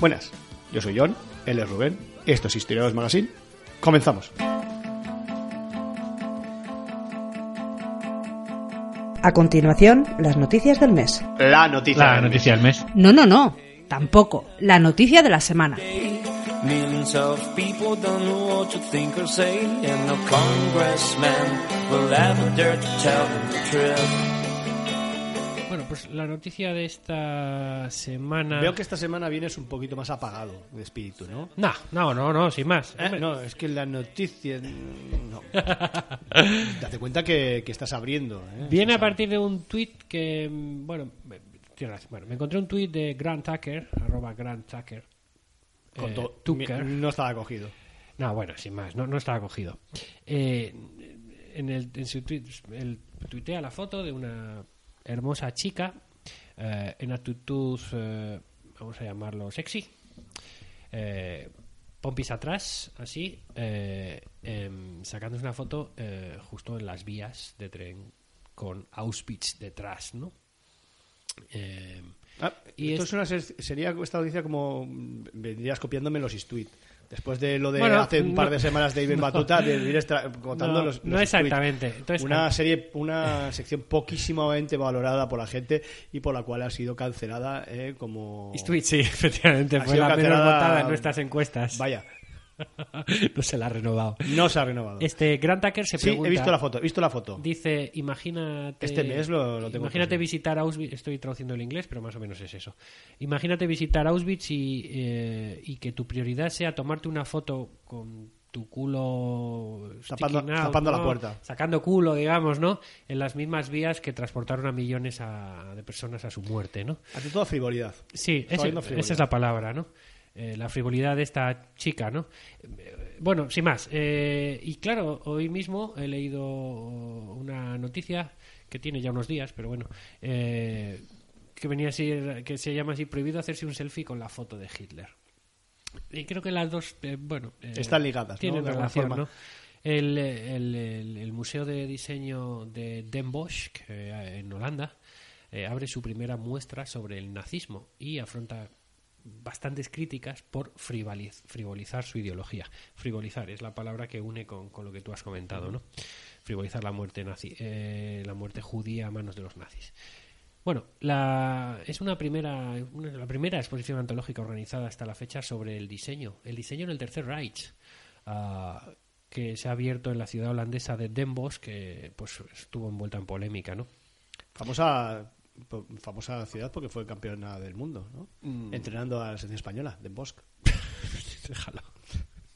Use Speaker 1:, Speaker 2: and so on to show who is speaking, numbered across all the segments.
Speaker 1: Buenas, yo soy John, él es Rubén, esto es Historiadores Magazine. Comenzamos.
Speaker 2: A continuación, las noticias del mes.
Speaker 1: La noticia.
Speaker 3: La
Speaker 1: del
Speaker 3: noticia del mes.
Speaker 2: No, no, no, tampoco. La noticia de la semana.
Speaker 3: Pues la noticia de esta semana.
Speaker 1: Veo que esta semana vienes un poquito más apagado de espíritu, ¿no?
Speaker 3: No, no, no, no, sin más.
Speaker 1: Eh, no, es que la noticia... No. Date cuenta que, que estás abriendo. ¿eh?
Speaker 3: Viene a partir de un tweet que, mm, bueno, bueno, me encontré un tweet de Grant Tucker, arroba Grant Tucker.
Speaker 1: con
Speaker 3: eh, Tucker.
Speaker 1: No estaba cogido.
Speaker 3: No, bueno, sin más, no, no estaba cogido. Eh, en, el, en su tweet, él tuitea la foto de una hermosa chica eh, en actitud, eh, vamos a llamarlo sexy, eh, pompis atrás, así, em, sacándose una foto eh, justo en las vías de tren con Auschwitz detrás, ¿no?
Speaker 1: Ah,
Speaker 3: Y
Speaker 1: esto
Speaker 3: es-
Speaker 1: es una ser- sería esta noticia como mm, vendrías copiándome los tweet Después de lo de
Speaker 3: Bueno,
Speaker 1: hace un par
Speaker 3: no-
Speaker 1: de semanas de Ibn
Speaker 3: no.
Speaker 1: Batuta, de ir contando
Speaker 3: No,
Speaker 1: los,
Speaker 3: no
Speaker 1: los
Speaker 3: exactamente.
Speaker 1: tweets.
Speaker 3: Entonces,
Speaker 1: una
Speaker 3: ah.
Speaker 1: serie, una sección poquísimamente valorada por la gente y por la cual ha sido cancelada eh, como.
Speaker 3: Tweet, sí, efectivamente, fue la menos votada en nuestras encuestas.
Speaker 1: Vaya,
Speaker 3: no se la ha renovado.
Speaker 1: no se ha renovado.
Speaker 3: Este Grant Tucker se
Speaker 1: sí,
Speaker 3: pregunta.
Speaker 1: he visto la foto, he visto la foto.
Speaker 3: Dice, imagínate.
Speaker 1: Este mes lo- lo tengo
Speaker 3: Imagínate visitar Auschwitz. Estoy traduciendo el inglés, pero más o menos es eso. Imagínate visitar Auschwitz y, eh, y que tu prioridad sea tomarte una foto con tu culo
Speaker 1: Tapando-
Speaker 3: sticking out,
Speaker 1: tapando la puerta.
Speaker 3: sacando culo digamos no en las mismas vías que transportaron a millones a- de personas a su muerte no
Speaker 1: Ante todo, frivolidad.
Speaker 3: Sí, ese-
Speaker 1: frivolidad.
Speaker 3: esa es la palabra, ¿no? Eh, la frivolidad de esta chica, ¿no? Eh, Bueno, sin más. eh, y claro, hoy mismo he leído una noticia que tiene ya unos días, pero bueno, eh, que venía así, que se llama así prohibido hacerse un selfie con la foto de Hitler. Y creo que las dos, bueno,
Speaker 1: Están ligadas, ¿no?
Speaker 3: tienen
Speaker 1: alguna
Speaker 3: relación,
Speaker 1: forma.
Speaker 3: ¿no? El, el- el- el Museo de Diseño de Den Bosch, en Holanda, eh, abre su primera muestra sobre el nazismo y afronta bastantes críticas por frivoliz- frivolizar su ideología. Frivolizar es la palabra que une con, con lo que tú has comentado, ¿no? Frivolizar la muerte nazi, eh, la muerte judía a manos de los nazis. Bueno, la, es una primera, una- la primera exposición antológica organizada hasta la fecha sobre el diseño, el diseño en el Tercer Reich, ah, que se ha abierto en la ciudad holandesa de Den Bosch, que pues estuvo envuelta en polémica, ¿no?
Speaker 1: Famosa, famosa ciudad porque fue campeona del mundo, ¿no?
Speaker 3: Mm.
Speaker 1: Entrenando a la selección española, de Bosch.
Speaker 3: déjalo,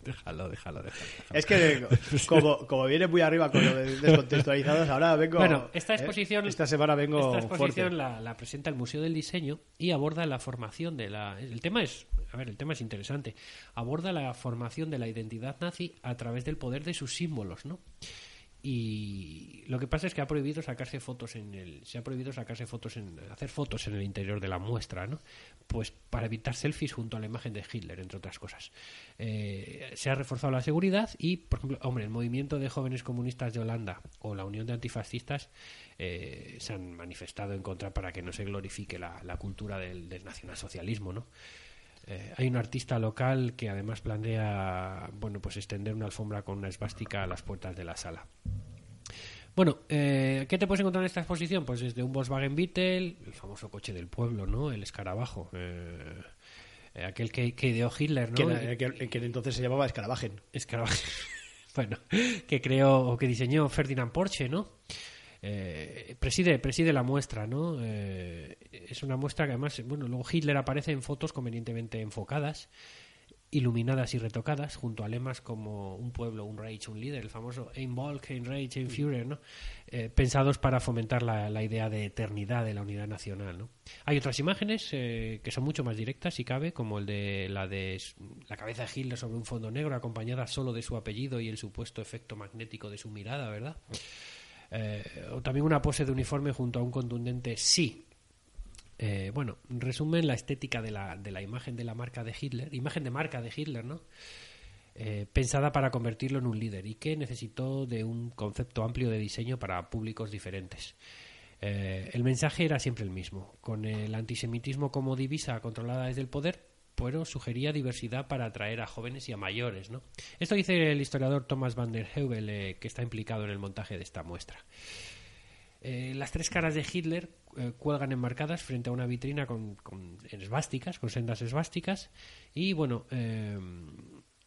Speaker 3: déjalo, déjalo, déjalo.
Speaker 1: Es que como, como viene muy arriba con lo de descontextualizados, ahora vengo.
Speaker 3: Bueno, esta
Speaker 1: ¿eh?
Speaker 3: exposición,
Speaker 1: Esta semana vengo
Speaker 3: esta exposición la, la presenta el Museo del Diseño y aborda la formación de la. El tema es, a ver, el tema es interesante. Aborda la formación de la identidad nazi a través del poder de sus símbolos, ¿no? Y lo que pasa es que ha prohibido sacarse fotos en el, se ha prohibido sacarse fotos en, hacer fotos en el interior de la muestra, ¿no? Pues para evitar selfies junto a la imagen de Hitler, entre otras cosas. Eh, se ha reforzado la seguridad y, por ejemplo, hombre, el movimiento de jóvenes comunistas de Holanda o la Unión de Antifascistas eh, se han manifestado en contra para que no se glorifique la, la cultura del, del nacionalsocialismo, ¿no? Eh, hay un artista local que además planea bueno pues extender una alfombra con una esvástica a las puertas de la sala. Bueno, eh, ¿qué te puedes encontrar en esta exposición? Pues desde un Volkswagen Beetle, el famoso coche del pueblo, ¿no? El escarabajo, eh, eh, aquel que, que ideó Hitler, ¿no?
Speaker 1: Que, que- que entonces se llamaba Escarabajen.
Speaker 3: Escarabajo. bueno, que creó o que diseñó Ferdinand Porsche, ¿no? Eh, preside, preside la muestra, ¿no? Eh, es una muestra que además, bueno, luego Hitler aparece en fotos convenientemente enfocadas, iluminadas y retocadas, junto a lemas como un pueblo, un Reich, un líder, el famoso Ein Volk, Ein Reich, Ein Führer, ¿no? Eh, pensados para fomentar la, la idea de eternidad de la unidad nacional, ¿no? Hay otras imágenes eh, que son mucho más directas, si cabe, como el de la de la cabeza de Hitler sobre un fondo negro, acompañada solo de su apellido y el supuesto efecto magnético de su mirada, ¿verdad? Eh, o también una pose de uniforme junto a un contundente sí. Eh, bueno, resumen la estética de la, de la imagen de la marca de Hitler, imagen de marca de Hitler, ¿no? Eh, pensada para convertirlo en un líder y que necesitó de un concepto amplio de diseño para públicos diferentes. Eh, el mensaje era siempre el mismo, con el antisemitismo como divisa controlada desde el poder, pero sugería diversidad para atraer a jóvenes y a mayores. ¿no? Esto dice el historiador Thomas van der Heuvel, eh, que está implicado en el montaje de esta muestra. Eh, las tres caras de Hitler eh, cuelgan enmarcadas frente a una vitrina con, esvásticas, con sendas esvásticas, y bueno,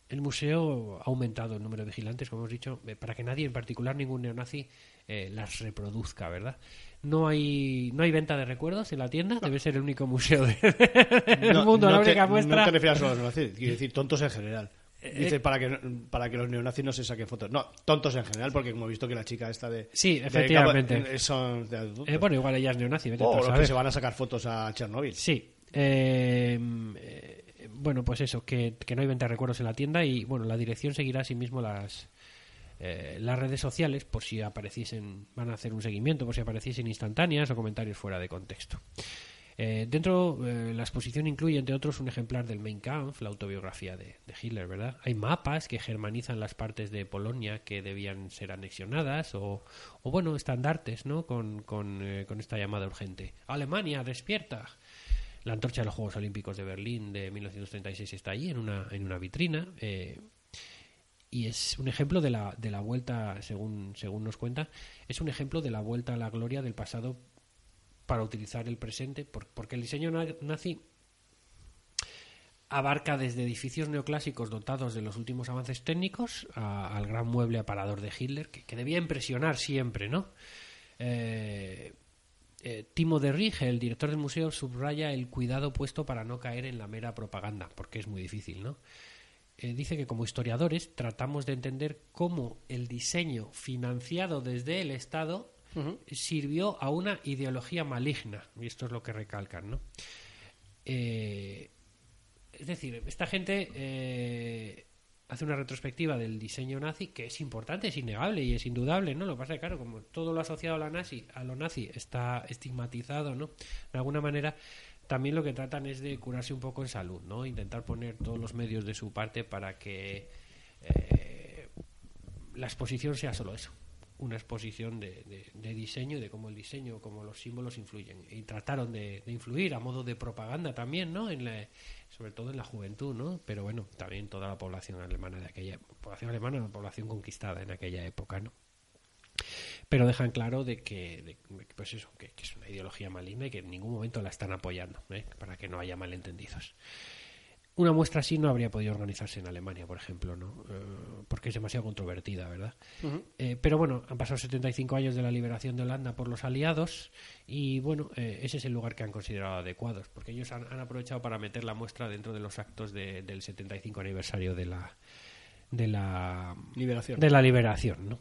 Speaker 3: el museo ha aumentado el número de vigilantes, como hemos dicho, eh, para que nadie, en particular ningún neonazi, eh, las reproduzca, ¿verdad? No hay, no hay venta de recuerdos en la tienda, debe ser el único museo de- del
Speaker 1: No,
Speaker 3: mundo, la
Speaker 1: no te-
Speaker 3: única muestra.
Speaker 1: No te refieras solo a los neonazis, quiero decir tontos en general.
Speaker 3: Eh,
Speaker 1: Dice para que, para que los neonazis no se saquen fotos. No, tontos en general, porque como he visto que la chica esta de.
Speaker 3: Sí,
Speaker 1: de
Speaker 3: efectivamente.
Speaker 1: Eh, son de.
Speaker 3: Eh, bueno, igual ella es neonazi,
Speaker 1: o los que se van a sacar fotos a Chernobyl.
Speaker 3: Sí. eh, eh, bueno, pues eso, que, que no hay venta de recuerdos en la tienda y bueno, la dirección seguirá asimismo las eh, las redes sociales por si apareciesen, van a hacer un seguimiento, por si apareciesen instantáneas o comentarios fuera de contexto. Eh, dentro, eh, la exposición incluye, entre otros, un ejemplar del Mein Kampf, la autobiografía de, Hitler, ¿verdad? Hay mapas que germanizan las partes de Polonia que debían ser anexionadas, o, o bueno, estandartes, ¿no? Con, con, eh, con esta llamada urgente. Alemania, despierta. La antorcha de los Juegos Olímpicos de Berlín de 1936 está allí, en una, en una vitrina. eh, y es un ejemplo de la, de la vuelta, según, según nos cuenta, es un ejemplo de la vuelta a la gloria del pasado para utilizar el presente, por- porque el diseño na- nazi abarca desde edificios neoclásicos dotados de los últimos avances técnicos al gran mueble aparador de Hitler, que, que debía impresionar siempre, ¿no? Eh, eh, Timo de Rige, el director del museo, subraya el cuidado puesto para no caer en la mera propaganda, porque es muy difícil, ¿no? Eh, dice que como historiadores tratamos de entender cómo el diseño financiado desde el Estado sirvió a una ideología maligna, y esto es lo que recalcan, ¿no? Eh, es decir, esta gente hace una retrospectiva del diseño nazi que es importante, es innegable y es indudable, ¿no? Lo que pasa es que, claro, como todo lo asociado a la nazi, a lo nazi está estigmatizado, ¿no? De alguna manera, también lo que tratan es de curarse un poco en salud, ¿no? Intentar poner todos los medios de su parte para que eh, la exposición sea solo eso una exposición de, de- de diseño y de cómo el diseño, cómo los símbolos influyen. Y trataron de, de influir a modo de propaganda también, ¿no? En la- sobre todo en la juventud, ¿no? Pero bueno, también toda la población alemana de aquella población alemana, la población conquistada en aquella época, ¿no? Pero dejan claro de que, de- pues eso, que, que es una ideología maligna y que en ningún momento la están apoyando, ¿eh? para que no haya malentendidos. Una muestra así no habría podido organizarse en Alemania, por ejemplo, ¿no? Eh, porque es demasiado controvertida, ¿verdad? Eh, pero bueno, han pasado 75 años de la liberación de Holanda por los aliados y bueno, eh, ese es el lugar que han considerado adecuados, porque ellos han, han aprovechado para meter la muestra dentro de los actos de- del 75 aniversario de la de la
Speaker 1: Liberación.
Speaker 3: de la liberación, ¿no?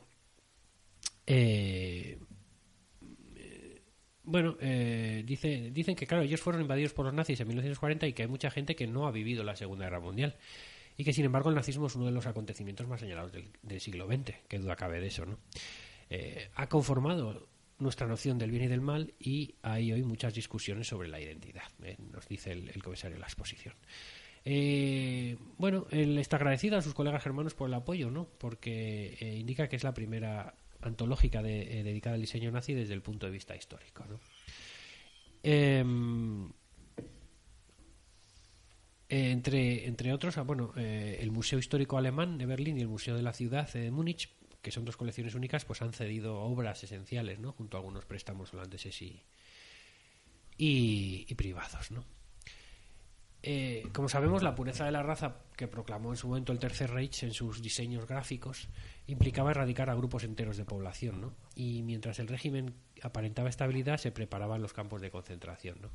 Speaker 3: Bueno, eh, dice, dicen que, claro, ellos fueron invadidos por los nazis en 1940 y que hay mucha gente que no ha vivido la Segunda Guerra Mundial. Y que, sin embargo, el nazismo es uno de los acontecimientos más señalados del, del siglo XX, que duda cabe de eso, ¿no? Eh, ha conformado nuestra noción del bien y del mal y hay hoy muchas discusiones sobre la identidad, eh, nos dice el, el comisario de la exposición. Eh, bueno, él está agradecido a sus colegas germanos por el apoyo, ¿no? Porque eh, indica que es la primera antológica de- eh, dedicada al diseño nazi desde el punto de vista histórico, ¿no? Em, eh, entre, otros, ah, bueno, eh, el Museo Histórico Alemán de Berlín y el Museo de la Ciudad de Múnich, que son dos colecciones únicas, pues han cedido obras esenciales, ¿no? Junto a algunos préstamos holandeses y, y, y privados, ¿no? Eh, como sabemos, la pureza de la raza que proclamó en su momento el Tercer Reich en sus diseños gráficos implicaba erradicar a grupos enteros de población, ¿no? Y mientras el régimen aparentaba estabilidad, se preparaban los campos de concentración, ¿no?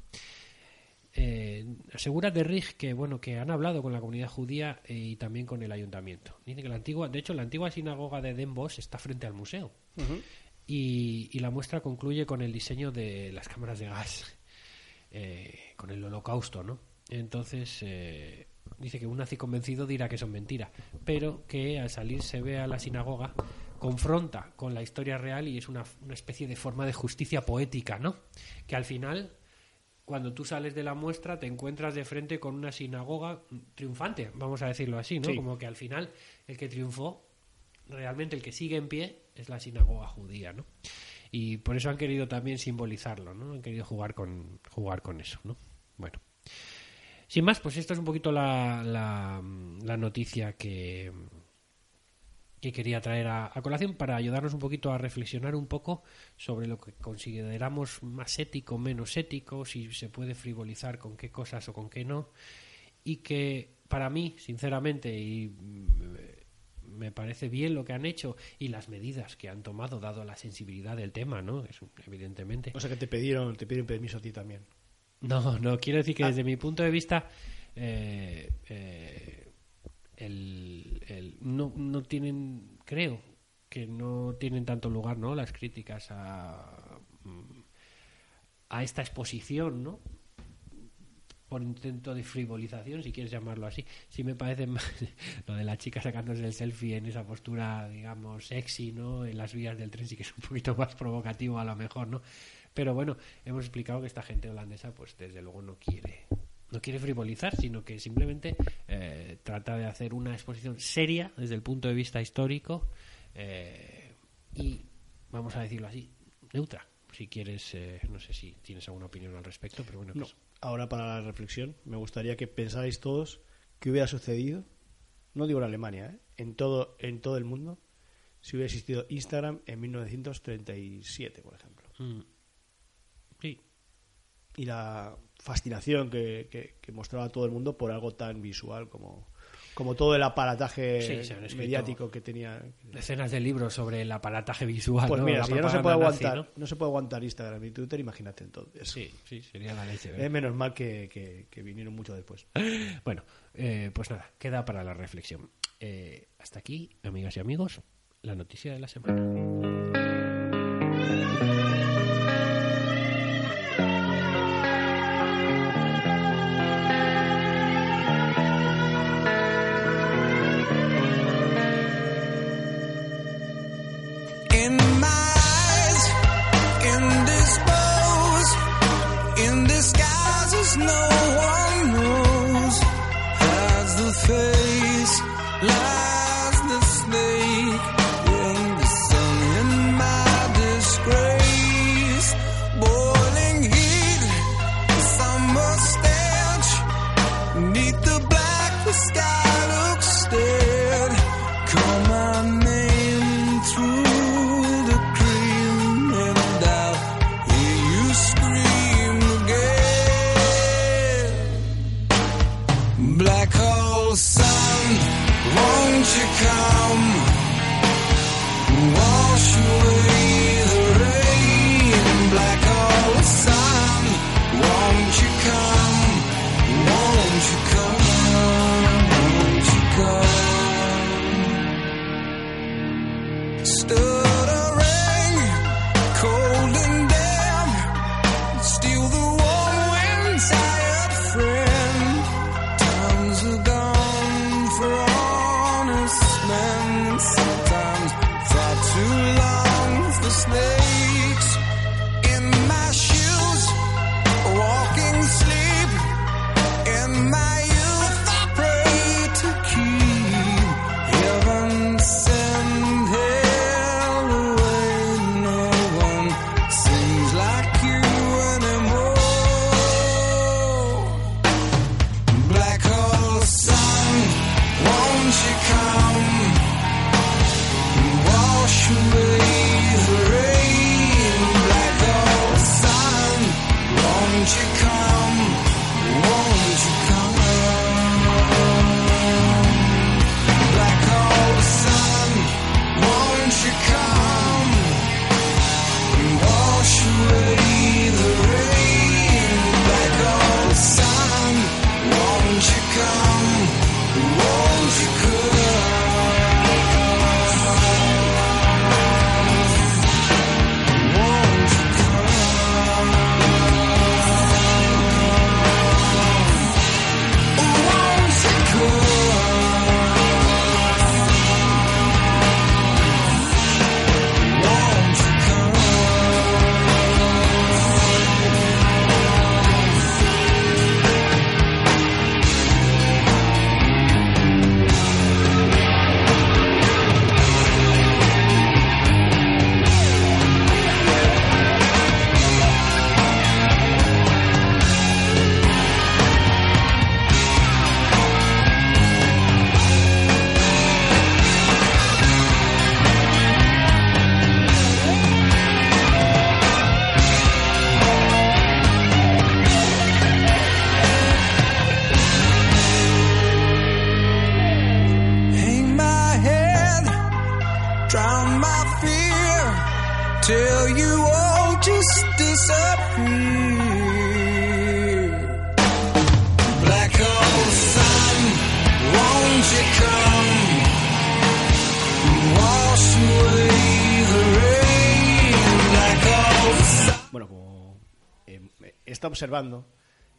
Speaker 3: Eh, asegura de Rig que bueno que han hablado con la comunidad judía eh, y también con el ayuntamiento. Dice que la antigua, de hecho, la antigua sinagoga de Den Bosch está frente al museo y, y la muestra concluye con el diseño de las cámaras de gas, eh, con el holocausto, ¿no? Entonces, eh, dice que un nazi convencido dirá que son mentira, pero que al salir se ve a la sinagoga confronta con la historia real y es una, una especie de forma de justicia poética, ¿no? Que al final, cuando tú sales de la muestra, te encuentras de frente con una sinagoga triunfante, vamos a decirlo así, ¿no?
Speaker 1: Sí.
Speaker 3: Como que al final el que triunfó, realmente el que sigue en pie, es la sinagoga judía, ¿no? Y por eso han querido también simbolizarlo, ¿no? Han querido jugar con, jugar con eso, ¿no? Bueno. Sin más, pues esta es un poquito la, la, la noticia que, que quería traer a, a colación para ayudarnos un poquito a reflexionar un poco sobre lo que consideramos más ético, menos ético, si se puede frivolizar con qué cosas o con qué no. Y que para mí, sinceramente, y mm, me parece bien lo que han hecho y las medidas que han tomado, dado la sensibilidad del tema, ¿no? Es, evidentemente.
Speaker 1: O sea que te pidieron, te pidieron permiso a ti también.
Speaker 3: No, no, quiero decir que
Speaker 1: Ah.
Speaker 3: desde mi punto de vista eh, eh, el, el- no, no tienen, creo que no tienen tanto lugar, ¿no? Las críticas a, mm, a esta exposición, ¿no? por intento de frivolización, si quieres llamarlo así. Sí me parece más lo de la chica sacándose el selfie en esa postura, digamos, sexy, ¿no? En las vías del tren sí que es un poquito más provocativo a lo mejor, ¿no? Pero bueno, hemos explicado que esta gente holandesa, pues desde luego no quiere no quiere frivolizar, sino que simplemente eh, trata de hacer una exposición seria desde el punto de vista histórico eh, y, vamos a decirlo así, neutra. Si quieres, eh, no sé si tienes alguna opinión al respecto, pero bueno,
Speaker 1: No.
Speaker 3: pues-
Speaker 1: Ahora para la reflexión, me gustaría que pensáis todos qué hubiera sucedido, no digo en Alemania, ¿eh? en todo en todo el mundo, si hubiera existido Instagram en 1937, por ejemplo.
Speaker 3: Mm.
Speaker 1: Y la fascinación que, que- que mostraba todo el mundo por algo tan visual como, como todo el aparataje
Speaker 3: Sí,
Speaker 1: mediático que tenía.
Speaker 3: decenas de libros sobre el aparataje visual.
Speaker 1: Pues
Speaker 3: ¿no?
Speaker 1: mira, si ya no se puede
Speaker 3: nazi,
Speaker 1: aguantar, no se puede aguantar Instagram y Twitter, imagínate entonces.
Speaker 3: Sí, sí, sería la leche. ¿verdad?
Speaker 1: menos mal que, que- que vinieron mucho después.
Speaker 3: Bueno, eh, pues nada, queda para la reflexión. Eh, hasta aquí, amigas y amigos, la noticia de la semana.
Speaker 1: Observando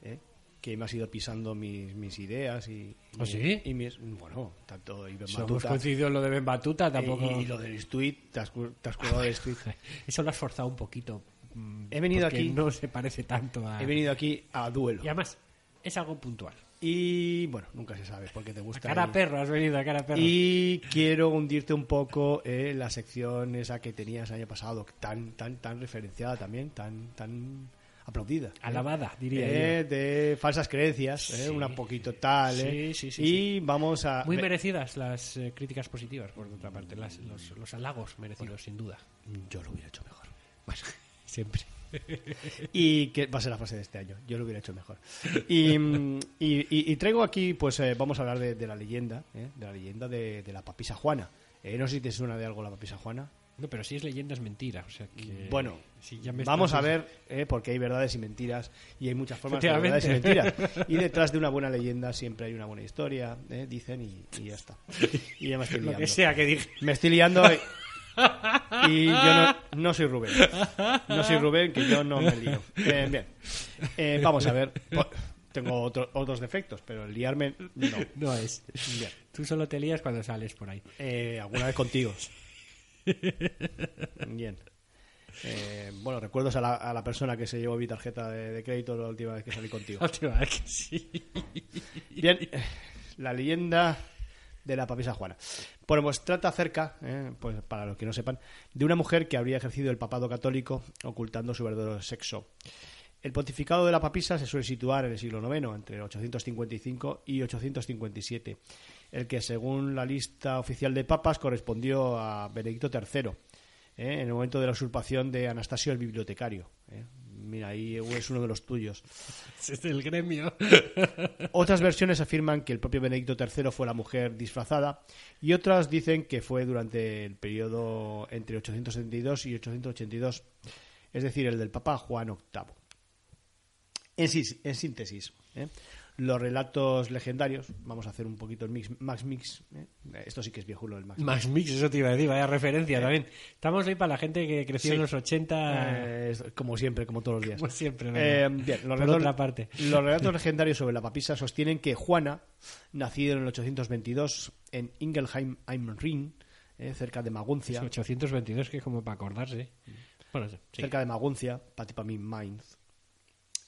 Speaker 1: eh, que me has ido pisando mis, mis ideas y,
Speaker 3: ¿Ah,
Speaker 1: y-
Speaker 3: sí?
Speaker 1: y mis, bueno, tanto Ibn
Speaker 3: Si hemos
Speaker 1: Batuta
Speaker 3: coincidido en lo de Ben Batuta, tampoco...
Speaker 1: y, y lo del tweet, te has, te has del tweet.
Speaker 3: Eso lo has forzado un poquito. mm,
Speaker 1: He venido aquí-
Speaker 3: no se parece tanto a...
Speaker 1: He venido aquí a duelo.
Speaker 3: Y además, es algo puntual.
Speaker 1: Y bueno, nunca se sabe porque te
Speaker 3: A
Speaker 1: gusta.
Speaker 3: cara
Speaker 1: el-
Speaker 3: perro, has venido a cara perro.
Speaker 1: Y quiero hundirte un poco en la sección esa que tenías el año pasado, tan, tan, tan referenciada también, tan, tan aplaudida. ¿eh?
Speaker 3: Alabada, diría
Speaker 1: Eh, De falsas creencias, ¿eh? Una poquito tal.
Speaker 3: Sí, sí, sí,
Speaker 1: y vamos a.
Speaker 3: Muy merecidas las críticas positivas, por otra parte. Las- los, los halagos merecidos, sin duda.
Speaker 1: Yo lo hubiera hecho mejor.
Speaker 3: Bueno, siempre.
Speaker 1: Y que va a ser la frase de este año. Yo lo hubiera hecho mejor. Y, y- y- y traigo aquí, pues eh, vamos a hablar de, de la leyenda, ¿eh? de la leyenda de, de la papisa Juana. Eh, no sé si te suena de algo la papisa Juana.
Speaker 3: No, pero si es leyenda es mentira. O sea que,
Speaker 1: Bueno,
Speaker 3: si ya me
Speaker 1: vamos a ver, ¿eh? porque hay verdades y mentiras, y hay muchas formas de verdades y mentiras. Y detrás de una buena leyenda siempre hay una buena historia, ¿eh? dicen, y, y ya está. Y ya me estoy
Speaker 3: Lo
Speaker 1: liando.
Speaker 3: que sea que dije.
Speaker 1: Me estoy liando y, y yo no, no soy Rubén. No soy Rubén, que yo no me lío. Eh, bien, Eh, vamos a ver. Tengo otro- otros defectos, pero el liarme no.
Speaker 3: No es.
Speaker 1: Bien.
Speaker 3: Tú solo te lías cuando sales por ahí.
Speaker 1: Eh, alguna vez contigo. Bien. Eh, bueno, recuerdos a la, a la persona que se llevó mi tarjeta de, de crédito la última vez que salí contigo.
Speaker 3: La última vez que sí.
Speaker 1: Bien, la leyenda de la papisa Juana. Bueno, pues trata acerca, eh, pues para los que no sepan, de una mujer que habría ejercido el papado católico ocultando su verdadero sexo. El pontificado de la papisa se suele situar en el siglo IX, entre 855 y 857, el que según la lista oficial de papas correspondió a Benedicto III, eh, en el momento de la usurpación de Anastasio el bibliotecario. eh. Mira, ahí es uno de los tuyos.
Speaker 3: Es del gremio.
Speaker 1: Otras versiones afirman que el propio Benedicto III fue la mujer disfrazada y otras dicen que fue durante el periodo entre 872 y 882, es decir, el del Papa Juan VIII. En, en síntesis, ¿eh? Los relatos legendarios, vamos a hacer un poquito el mix, Max Mix, ¿eh? esto sí que es viejulo el Max Mix.
Speaker 3: Más mix, eso te iba a decir, vaya referencia también. Estamos ahí para la gente que creció
Speaker 1: Sí.
Speaker 3: en los 80,
Speaker 1: Eh, como siempre, como todos los días.
Speaker 3: como siempre.
Speaker 1: Eh, bien, los relatos,
Speaker 3: otra parte.
Speaker 1: los relatos legendarios sobre la papisa sostienen que Juana, nacida en el 822 en Ingelheim am Rhin, eh, cerca de Maguncia,
Speaker 3: Es 822, que es como para acordarse. Bueno, sí.
Speaker 1: cerca de Maguncia, Patipamín Mainz,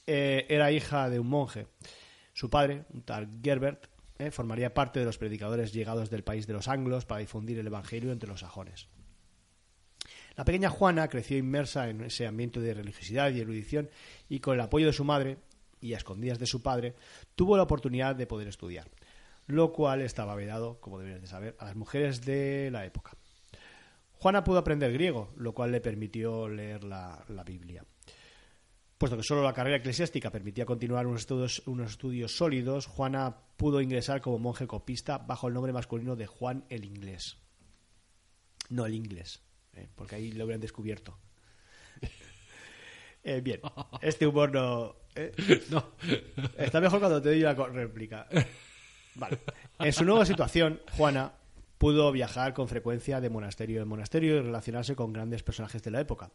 Speaker 1: eh, era hija de un monje. Su padre, un tal Gerbert, eh, formaría parte de los predicadores llegados del país de los anglos para difundir el evangelio entre los sajones. La pequeña Juana creció inmersa en ese ambiente de religiosidad y erudición y con el apoyo de su madre y a escondidas de su padre tuvo la oportunidad de poder estudiar, lo cual estaba vedado, como deberías de saber, a las mujeres de la época. Juana pudo aprender griego, lo cual le permitió leer la, la Biblia. Puesto que solo la carrera eclesiástica permitía continuar unos estudios, unos estudios sólidos, Juana pudo ingresar como monje copista bajo el nombre masculino de Juan el Inglés. No el inglés, ¿eh? porque ahí lo hubieran descubierto. Eh, bien, este humor no... ¿eh?
Speaker 3: No.
Speaker 1: Está mejor cuando te doy la réplica. Vale. En su nueva situación, Juana pudo viajar con frecuencia de monasterio en monasterio y relacionarse con grandes personajes de la época.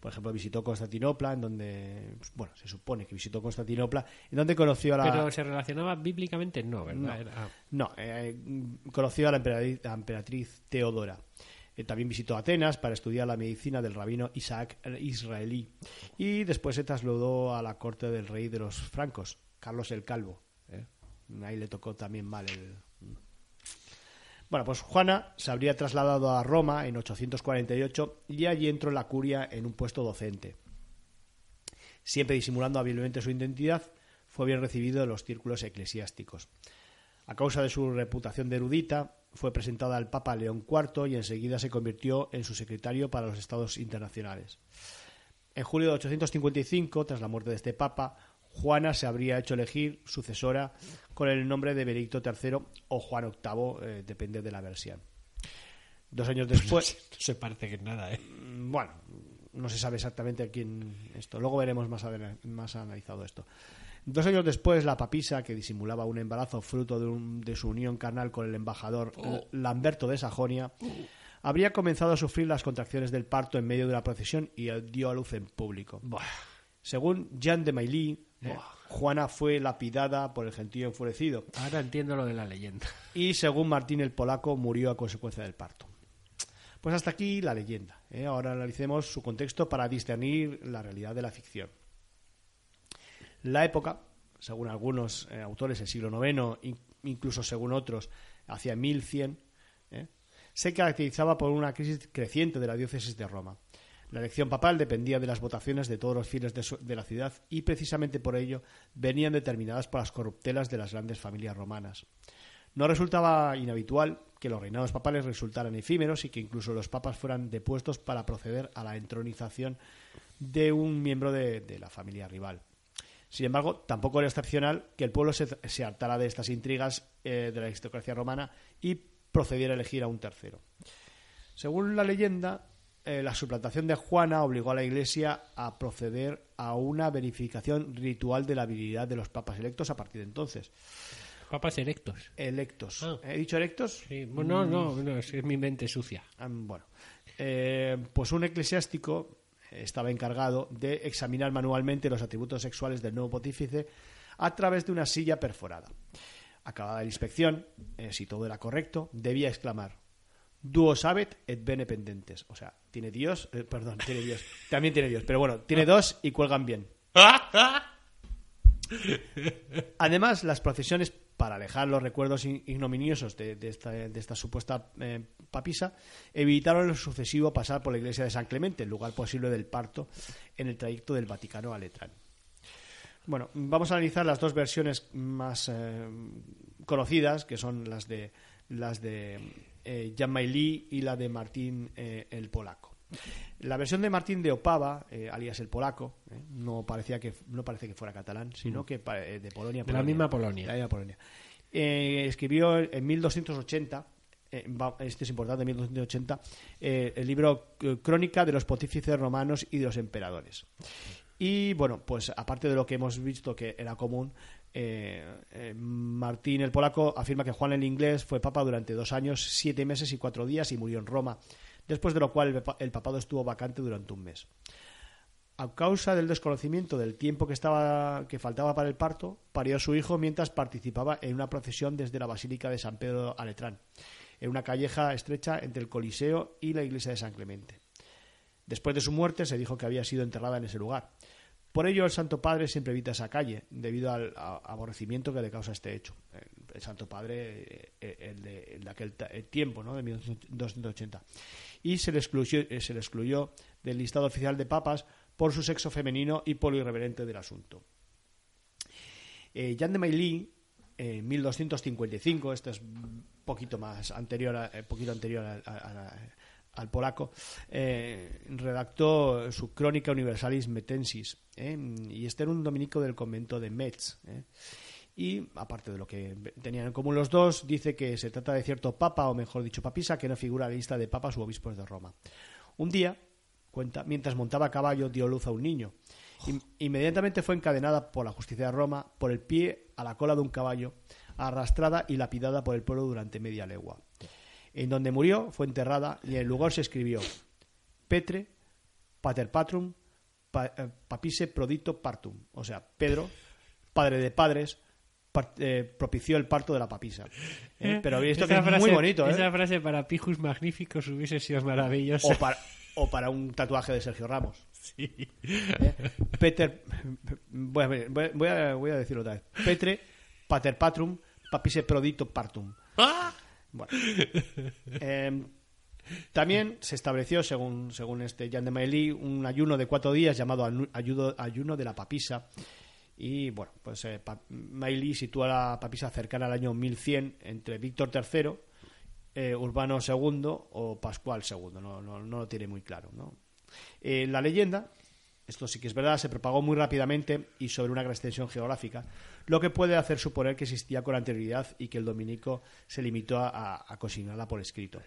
Speaker 1: Por ejemplo, visitó Constantinopla, en donde, bueno, se supone que visitó Constantinopla, en donde conoció a la...
Speaker 3: Pero se relacionaba bíblicamente, no, ¿verdad?
Speaker 1: No.
Speaker 3: Era- ah.
Speaker 1: No, eh, conoció a la emperatriz, Teodora. Eh, también visitó Atenas para estudiar la medicina del rabino Isaac el israelí. Y después se trasladó a la corte del rey de los francos, Carlos el Calvo. ¿eh? Ahí le tocó también mal el... Bueno, pues Juana se habría trasladado a Roma en 848 y allí entró en la curia en un puesto docente. Siempre disimulando hábilmente su identidad, fue bien recibido en los círculos eclesiásticos. A causa de su reputación de erudita, fue presentada al Papa León IV y enseguida se convirtió en su secretario para los estados internacionales. En julio de 855, tras la muerte de este Papa, Juana se habría hecho elegir sucesora con el nombre de Benedicto III o Juan VIII, eh, depende de la versión. Dos años después,
Speaker 3: No se parece que nada, ¿eh?
Speaker 1: Mm, bueno, no se sabe exactamente quién esto. Luego veremos más, más analizado esto. Dos años después, la papisa, que disimulaba un embarazo fruto de, un- de su unión carnal con el embajador L- Lamberto de Sajonia, habría comenzado a sufrir las contracciones del parto en medio de la procesión y dio a luz en público. Según Jean de Mailly, eh, Juana fue lapidada por el gentío enfurecido
Speaker 3: Ahora entiendo lo de la leyenda.
Speaker 1: y según Martín el Polaco murió a consecuencia del parto. Pues hasta aquí la leyenda. ¿eh? Ahora analicemos su contexto para discernir la realidad de la ficción. La época, según algunos eh, autores, el siglo IX, in- incluso según otros, hacia 1100, ¿eh? se caracterizaba por una crisis creciente de la diócesis de Roma. La elección papal dependía de las votaciones de todos los fieles de, la ciudad y precisamente por ello venían determinadas por las corruptelas de las grandes familias romanas. No resultaba inhabitual que los reinados papales resultaran efímeros y que incluso los papas fueran depuestos para proceder a la entronización de un miembro de, la familia rival. Sin embargo, tampoco era excepcional que el pueblo se, se hartara de estas intrigas eh, de la aristocracia romana y procediera a elegir a un tercero. Según la leyenda, eh, la suplantación de Juana obligó a la Iglesia a proceder a una verificación ritual de la habilidad de los papas electos a partir de entonces.
Speaker 3: Papas erectos.
Speaker 1: Electos.
Speaker 3: Ah.
Speaker 1: ¿He dicho electos?
Speaker 3: Sí, bueno, no, no, es, es mi mente sucia.
Speaker 1: Ah, Bueno, eh, pues un eclesiástico estaba encargado de examinar manualmente los atributos sexuales del nuevo pontífice a través de una silla perforada. Acabada la inspección, eh, si todo era correcto, debía exclamar Duo sabet et bene pendentes. O sea, tiene Dios, eh, perdón, tiene Dios. También tiene Dios, pero bueno, tiene dos y cuelgan bien. Además, las procesiones para alejar los recuerdos in- ignominiosos de, esta, supuesta eh, papisa evitaron el sucesivo pasar por la iglesia de San Clemente, el lugar posible del parto en el trayecto del Vaticano a Letrán. Bueno, vamos a analizar las dos versiones más eh, conocidas, que son las de las de eh, Jan y la de Martín eh, el Polaco. La versión de Martín de Opava, eh, alias el Polaco, eh, no parecía que no parece que fuera catalán, sino que pa- eh, de Polonia.
Speaker 3: De la misma Polonia.
Speaker 1: La misma Polonia. Escribió en 1280 eh, va- este es importante, 1280, eh, el libro Crónica de los pontífices romanos y de los emperadores. Y bueno, pues aparte de lo que hemos visto que era común, eh, eh, Martín el polaco afirma que Juan el inglés fue papa durante dos años, siete meses y cuatro días y murió en Roma, después de lo cual el, papa- el papado estuvo vacante durante un mes. A causa del desconocimiento del tiempo que, estaba, que faltaba para el parto, parió a su hijo mientras participaba en una procesión desde la Basílica de San Pedro a Letrán, en una calleja estrecha entre el Coliseo y la iglesia de San Clemente. Después de su muerte se dijo que había sido enterrada en ese lugar. Por ello el Santo Padre siempre evita esa calle, debido al aborrecimiento que le causa este hecho. El, Santo Padre, eh, el de, el de aquel tiempo, ¿no? de 1280. Y se le, excluyó, eh, se le excluyó del listado oficial de papas por su sexo femenino y por lo irreverente del asunto. Eh, de Mailly, en 1255, esto es poquito más anterior, a- eh, poquito anterior a- a- a- al polaco, eh, redactó su Crónica Universalis Metensis, ¿eh? y este era un dominico del convento de Metz. ¿eh? Y, aparte de lo que tenían en común los dos, dice que se trata de cierto papa, o mejor dicho, papisa, que no figura en la lista de papas u obispos de Roma. Un día, cuenta, mientras montaba a caballo, dio luz a un niño. Inmediatamente fue encadenada por la justicia de Roma por el pie a la cola de un caballo, arrastrada y lapidada por el pueblo durante media legua. En donde murió fue enterrada y en el lugar se escribió Petre, Pater Patrum, pa- eh, Papise Prodito Partum. O sea, Pedro, padre de padres, eh, propició el parto de la papisa. ¿Eh? Pero esto que es muy bonito, ¿eh?
Speaker 3: Esa frase para Pijus Magníficos hubiese sido maravillosa.
Speaker 1: O para, o para un tatuaje de Sergio Ramos. ¿Eh? Peter. Voy a, voy, a- voy decirlo otra vez. Petre, Pater Patrum, Papise Prodito Partum. Bueno. Em, también se estableció, según, según este Jan de Mailly, un ayuno de cuatro días llamado ayudo- ayuno de la papisa. Y bueno, pues eh, sitúa la papisa cercana al año 1100 entre Víctor III, eh, Urbano II o Pascual II. No, no, no lo tiene muy claro. ¿no? Eh, la leyenda, esto sí que es verdad, se propagó muy rápidamente y sobre una gran extensión geográfica, lo que puede hacer suponer que existía con anterioridad y que el dominico se limitó a, a- consignarla por escrito.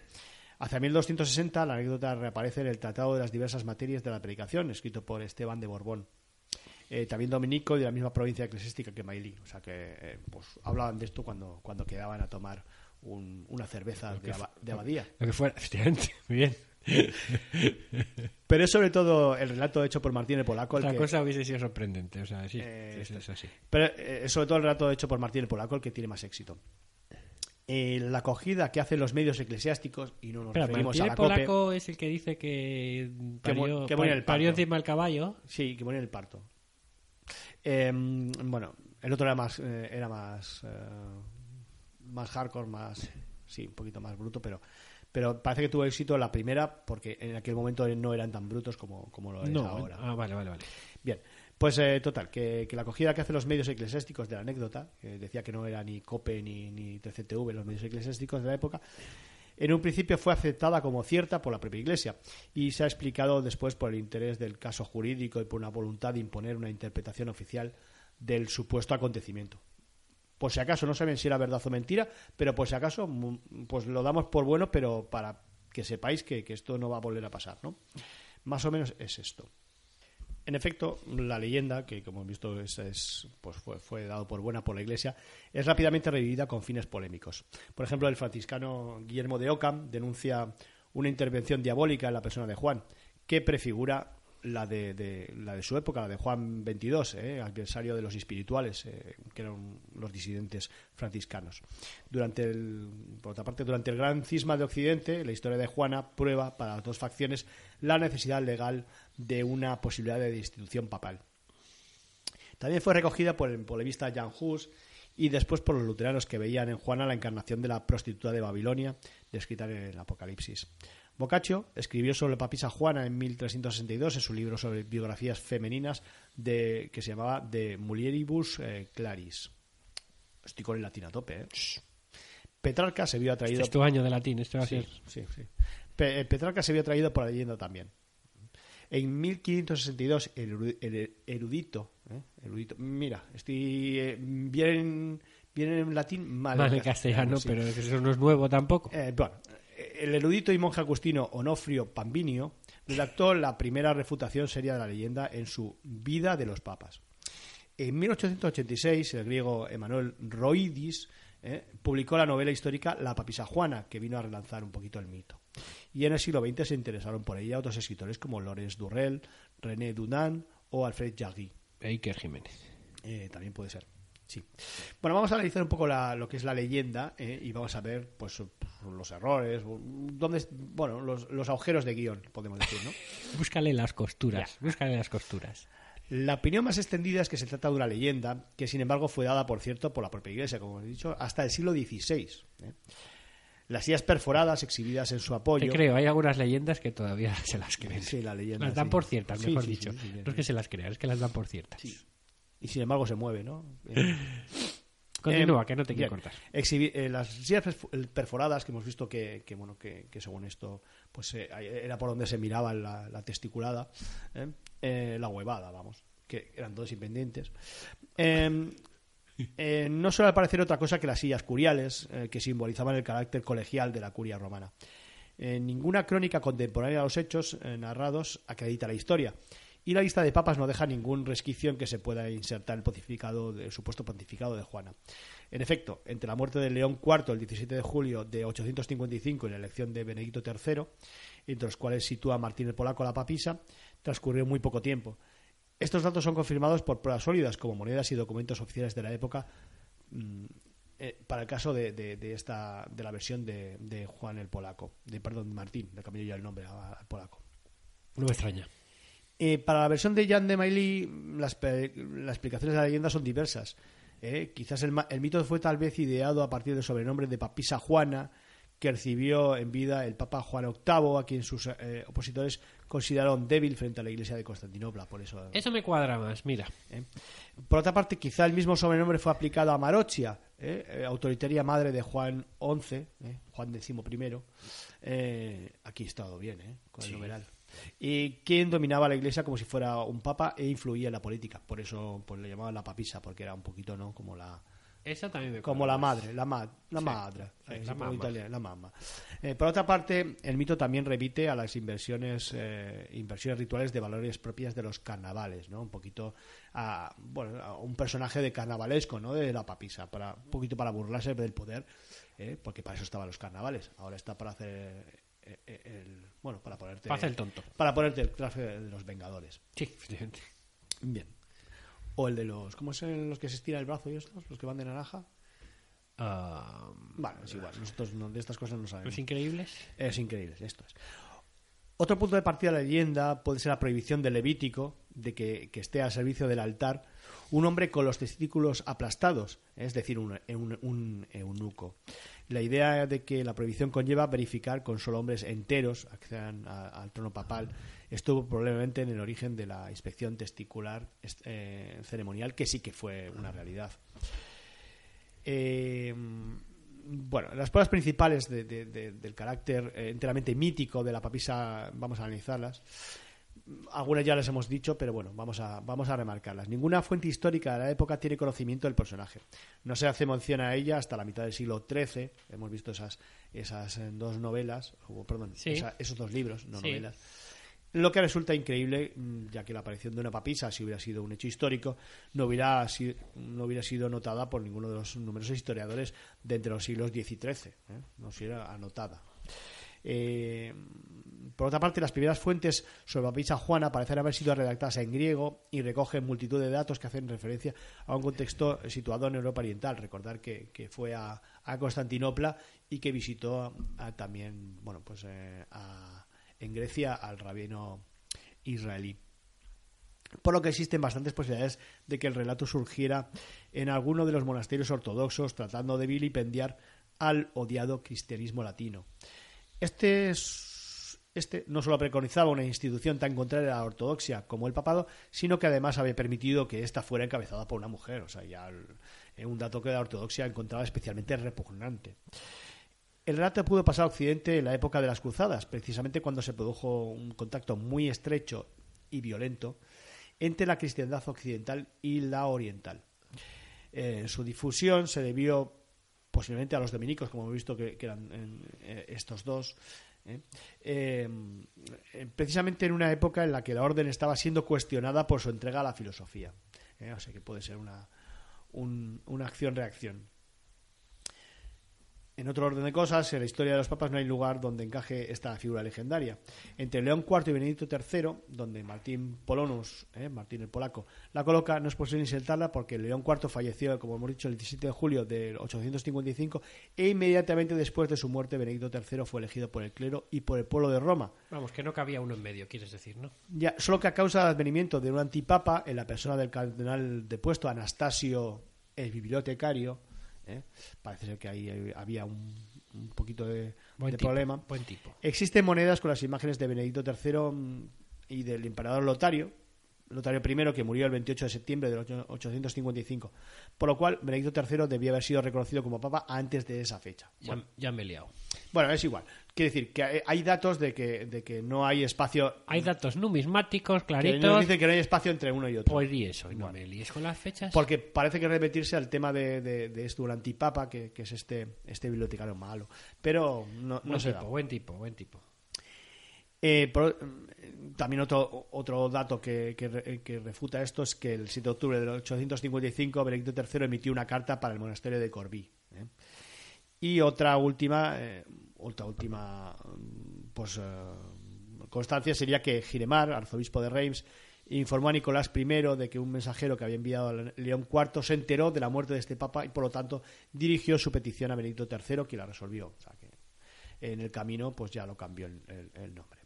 Speaker 1: Hacia 1260 la anécdota reaparece en el Tratado de las diversas materias de la predicación, escrito por Esteban de Borbón. Eh, también Dominico de la misma provincia eclesiástica que Mailí. O sea que eh, pues, hablaban de esto cuando, cuando quedaban a tomar un- una cerveza de, de abadía.
Speaker 3: Lo que fuera, efectivamente, muy bien.
Speaker 1: Pero es sobre todo el relato hecho por Martín el Polaco. el
Speaker 3: Otra
Speaker 1: que-
Speaker 3: cosa hubiese sido sorprendente, o sea, sí,
Speaker 1: Eh,
Speaker 3: sí, es así.
Speaker 1: Pero eh, es sobre todo el relato hecho por Martín el Polaco el que tiene más éxito. Eh, la acogida que hacen los medios eclesiásticos, y no nos
Speaker 3: Espera,
Speaker 1: referimos
Speaker 3: Martín
Speaker 1: a
Speaker 3: el
Speaker 1: la COPE,
Speaker 3: polaco es el que dice que parió,
Speaker 1: que en el
Speaker 3: parió
Speaker 1: parto.
Speaker 3: encima del caballo.
Speaker 1: Sí, que muere en el parto. Eh, bueno, el otro era más, eh, era más, eh, más hardcore, más, sí, un poquito más bruto, pero, pero parece que tuvo éxito la primera porque en aquel momento no eran tan brutos como, como lo es
Speaker 3: No,
Speaker 1: ahora.
Speaker 3: ah, vale, vale, vale.
Speaker 1: Bien, pues eh, total, que, que la acogida que hacen los medios eclesiásticos de la anécdota, que decía que no era ni COPE ni, ni TCTV, los medios eclesiásticos de la época, en un principio fue aceptada como cierta por la propia Iglesia y se ha explicado después por el interés del caso jurídico y por una voluntad de imponer una interpretación oficial del supuesto acontecimiento. Por si acaso, no saben si era verdad o mentira, pero por si acaso, pues lo damos por bueno, pero para que sepáis que, que esto no va a volver a pasar, ¿no? Más o menos es esto. En efecto, la leyenda, que como hemos visto es, es, pues fue, fue dado por buena por la Iglesia, es rápidamente revivida con fines polémicos. Por ejemplo, el franciscano Guillermo de Ockham denuncia una intervención diabólica en la persona de Juan, que prefigura la de, la de su época, la de Juan XXII, eh, adversario de los espirituales, eh, que eran los disidentes franciscanos. Durante el, por otra parte, durante el gran cisma de Occidente, la historia de Juana prueba para las dos facciones la necesidad legal de una posibilidad de destitución papal. También fue recogida por el polemista Jan Hus y después por los luteranos que veían en Juana la encarnación de la prostituta de Babilonia, descrita en el Apocalipsis. Boccaccio escribió sobre la papisa Juana en 1362 en su libro sobre biografías femeninas de, que se llamaba De Mulieribus eh, Claris. Estoy con el latín a tope, ¿eh? Petrarca se vio atraído...
Speaker 3: Este es tu año de latín, esto va a
Speaker 1: Sí,
Speaker 3: ser.
Speaker 1: sí, sí. Pe- eh, Petrarca se vio atraído por la leyenda también. En 1562, el eru- el erudito, ¿eh? erudito mira, estoy eh, bien, bien en latín, mal,
Speaker 3: Mal en castellano,
Speaker 1: sí.
Speaker 3: pero que eso no es nuevo tampoco.
Speaker 1: Eh, bueno, el erudito y monje agustino Onofrio Pambinio redactó la primera refutación seria de la leyenda en su Vida de los Papas. En 1886, el griego Emanuel Roidis eh, publicó la novela histórica La papisa Juana, que vino a relanzar un poquito el mito. Y en el siglo XX se interesaron por ella otros escritores como Lorenz Durrell, René Dunant o Alfred Jarry.
Speaker 3: Iker Jiménez.
Speaker 1: Eh, también puede ser. Sí. Bueno, vamos a analizar un poco la- lo que es la leyenda eh, y vamos a ver pues los errores, dónde, bueno, los, los agujeros de guion, podemos decir, ¿no?
Speaker 3: Búscale las costuras, búscale las costuras.
Speaker 1: La opinión más extendida es que se trata de una leyenda que, sin embargo, fue dada, por cierto, por la propia Iglesia, como he dicho, hasta el siglo XVI. ¿eh? Las sillas perforadas exhibidas en su apoyo.
Speaker 3: Te creo, hay algunas leyendas que todavía se las creen.
Speaker 1: Sí, la leyenda.
Speaker 3: las dan
Speaker 1: sí.
Speaker 3: por ciertas,
Speaker 1: Sí,
Speaker 3: mejor
Speaker 1: sí,
Speaker 3: dicho.
Speaker 1: sí, sí, sí,
Speaker 3: no es que se las crean, es que las dan por ciertas.
Speaker 1: Y sin embargo se mueve, ¿no? Eh,
Speaker 3: Continúa,
Speaker 1: Eh,
Speaker 3: que no te quiero cortar.
Speaker 1: Eh, las sillas perf- perforadas que hemos visto que, que, bueno que, que según esto pues era por donde se miraba la, la testiculada la huevada vamos que eran todos independientes. Eh, no suele aparecer otra cosa que las sillas curiales que simbolizaban el carácter colegial de la curia romana. Ninguna crónica contemporánea de los hechos narrados acredita la historia y la lista de papas no deja ningún resquicio en que se pueda insertar el pontificado, el supuesto pontificado de Juana. En efecto, entre la muerte de León IV el 17 de julio de 855 y la elección de Benedicto III, entre los cuales sitúa Martín el Polaco la papisa, transcurrió muy poco tiempo. Estos datos son confirmados por pruebas sólidas, como monedas y documentos oficiales de la época, mm, eh, para el caso de, esta de la versión de, de Juan el Polaco, de perdón, Martín, le cambié ya el nombre a- al polaco.
Speaker 3: No me extraña.
Speaker 1: Eh, para la versión de Jan de Mailly, las, las explicaciones de la leyenda son diversas. Eh, quizás el, el mito fue tal vez ideado a partir del sobrenombre de Papisa Juana, que recibió en vida el Papa Juan VIII, a quien sus eh, opositores consideraron débil frente a la Iglesia de Constantinopla. Por eso,
Speaker 3: Eso me cuadra más, mira.
Speaker 1: ¿eh? Por otra parte, quizá el mismo sobrenombre fue aplicado a Marochia, ¿eh? Eh, autoritaria madre de Juan XI, ¿eh? Juan XI. Eh, aquí he estado bien, ¿eh? con el numeral. Y quien dominaba la iglesia como si fuera un papa e influía en la política. Por eso pues, le llamaban la papisa, porque era un poquito, ¿no? Como la.
Speaker 3: Esa también me
Speaker 1: como la madre, la, ma- la madre,
Speaker 3: sí,
Speaker 1: eh,
Speaker 3: la
Speaker 1: italiano, la mamma. Eh, por otra parte, el mito también repite a las inversiones, eh, inversiones rituales de valores propias de los carnavales, ¿no? Un poquito a, bueno, a un personaje de carnavalesco, ¿no? De la papisa, para, un poquito para burlarse del poder, ¿eh? porque para eso estaban los carnavales. Ahora está para hacer eh, eh, el, bueno, para ponerte,
Speaker 3: Para hacer el tonto.
Speaker 1: para ponerte el traje de los Vengadores.
Speaker 3: Sí, efectivamente.
Speaker 1: Bien. O el de los, ¿cómo son los que se estira el brazo y estos? Los que van de naranja.
Speaker 3: Ah,
Speaker 1: Bueno, es igual, nosotros no- de estas cosas no sabemos.
Speaker 3: los increíbles.
Speaker 1: Es increíble, esto es. Otro punto de partida de la leyenda puede ser la prohibición del Levítico de que, que esté al servicio del altar un hombre con los testículos aplastados, es decir, un, un- un eunuco. La idea de que la prohibición conlleva verificar con solo hombres enteros accedan al trono papal estuvo probablemente en el origen de la inspección testicular est- eh, ceremonial, que sí que fue una realidad. Eh, bueno, las pruebas principales de- de- de- del carácter eh, enteramente mítico de la papisa, vamos a analizarlas. Algunas ya las hemos dicho, pero bueno, vamos a, vamos a remarcarlas. Ninguna fuente histórica de la época tiene conocimiento del personaje. No se hace mención a ella hasta la mitad del siglo XIII. Hemos visto esas, esas eh, dos novelas, o, perdón,
Speaker 3: Sí.
Speaker 1: esa- esos dos libros, no
Speaker 3: Sí.
Speaker 1: novelas. Lo que resulta increíble, mm, ya que la aparición de una papisa, si hubiera sido un hecho histórico, no hubiera, no hubiera sido notada por ninguno de los numerosos historiadores de entre los siglos X y XIII. ¿eh? No hubiera anotada. Eh, por otra parte, las primeras fuentes sobre la papisa Juana parecen haber sido redactadas en griego y recogen multitud de datos que hacen referencia a un contexto situado en Europa Oriental. Recordar que, fue a, Constantinopla y que visitó también, bueno, pues eh, en Grecia al rabino israelí. Por lo que existen bastantes posibilidades de que el relato surgiera en alguno de los monasterios ortodoxos tratando de vilipendiar al odiado cristianismo latino. Este, es- este no solo preconizaba una institución tan contraria a la ortodoxia como el papado, sino que además había permitido que ésta fuera encabezada por una mujer. O sea, ya un dato que la ortodoxia encontraba especialmente repugnante. El relato pudo pasar a Occidente en la época de las Cruzadas, precisamente cuando se produjo un contacto muy estrecho y violento entre la cristiandad occidental y la oriental. Su difusión se debió posiblemente a los dominicos, como hemos visto que, eran eh, estos dos, ¿eh? Eh, eh, precisamente en una época en la que la orden estaba siendo cuestionada por su entrega a la filosofía. O sea que puede ser una, un- una acción-reacción. En otro orden de cosas, en la historia de los papas no hay lugar donde encaje esta figura legendaria. Entre León IV y Benedicto III, donde Martín Polonus, eh, Martín el polaco, la coloca, no es posible insertarla porque León IV falleció, como hemos dicho, el 17 de julio de 855 e inmediatamente después de su muerte Benedicto III fue elegido por el clero y por el pueblo de Roma.
Speaker 3: Vamos, que no cabía uno en medio, quieres decir, ¿no?
Speaker 1: Ya, solo que a causa del advenimiento de un antipapa en la persona del cardenal depuesto Anastasio el bibliotecario, ¿eh? parece ser que ahí eh, había un, un poquito de,
Speaker 3: Buen
Speaker 1: de
Speaker 3: tipo,
Speaker 1: problema.
Speaker 3: Buen tipo.
Speaker 1: Existen monedas con las imágenes de Benedicto III mm, y del emperador Lotario, Lotario I, que murió el 28 de septiembre de 855, por lo cual Benedicto III debía haber sido reconocido como papa antes de esa fecha.
Speaker 3: Ya, ya me he liado.
Speaker 1: Bueno, es igual. Quiere decir que hay- datos de que, de que no hay espacio.
Speaker 3: Hay datos numismáticos
Speaker 1: que nos
Speaker 3: claritos.
Speaker 1: dicen que no hay espacio entre uno y otro.
Speaker 3: Pues y eso, y no me líes con las fechas.
Speaker 1: Porque parece que repetirse al tema de, de, de esto, antipapa, que, que es este, este bibliotecario malo. Pero no, no
Speaker 3: buen
Speaker 1: se
Speaker 3: tipo,
Speaker 1: da.
Speaker 3: buen tipo, buen tipo.
Speaker 1: Eh, eh, también otro, dato que, que re- que refuta esto es que el 7 de octubre de 855 Benedicto III emitió una carta para el monasterio de Corbí. ¿eh? Y otra última, eh, otra última mm, pues, eh, constancia sería que Giremar, arzobispo de Reims, informó a Nicolás I de que un mensajero que había enviado a León IV se enteró de la muerte de este papa y por lo tanto dirigió su petición a Benedicto III, que la resolvió. O sea que en el camino pues ya lo cambió el nombre.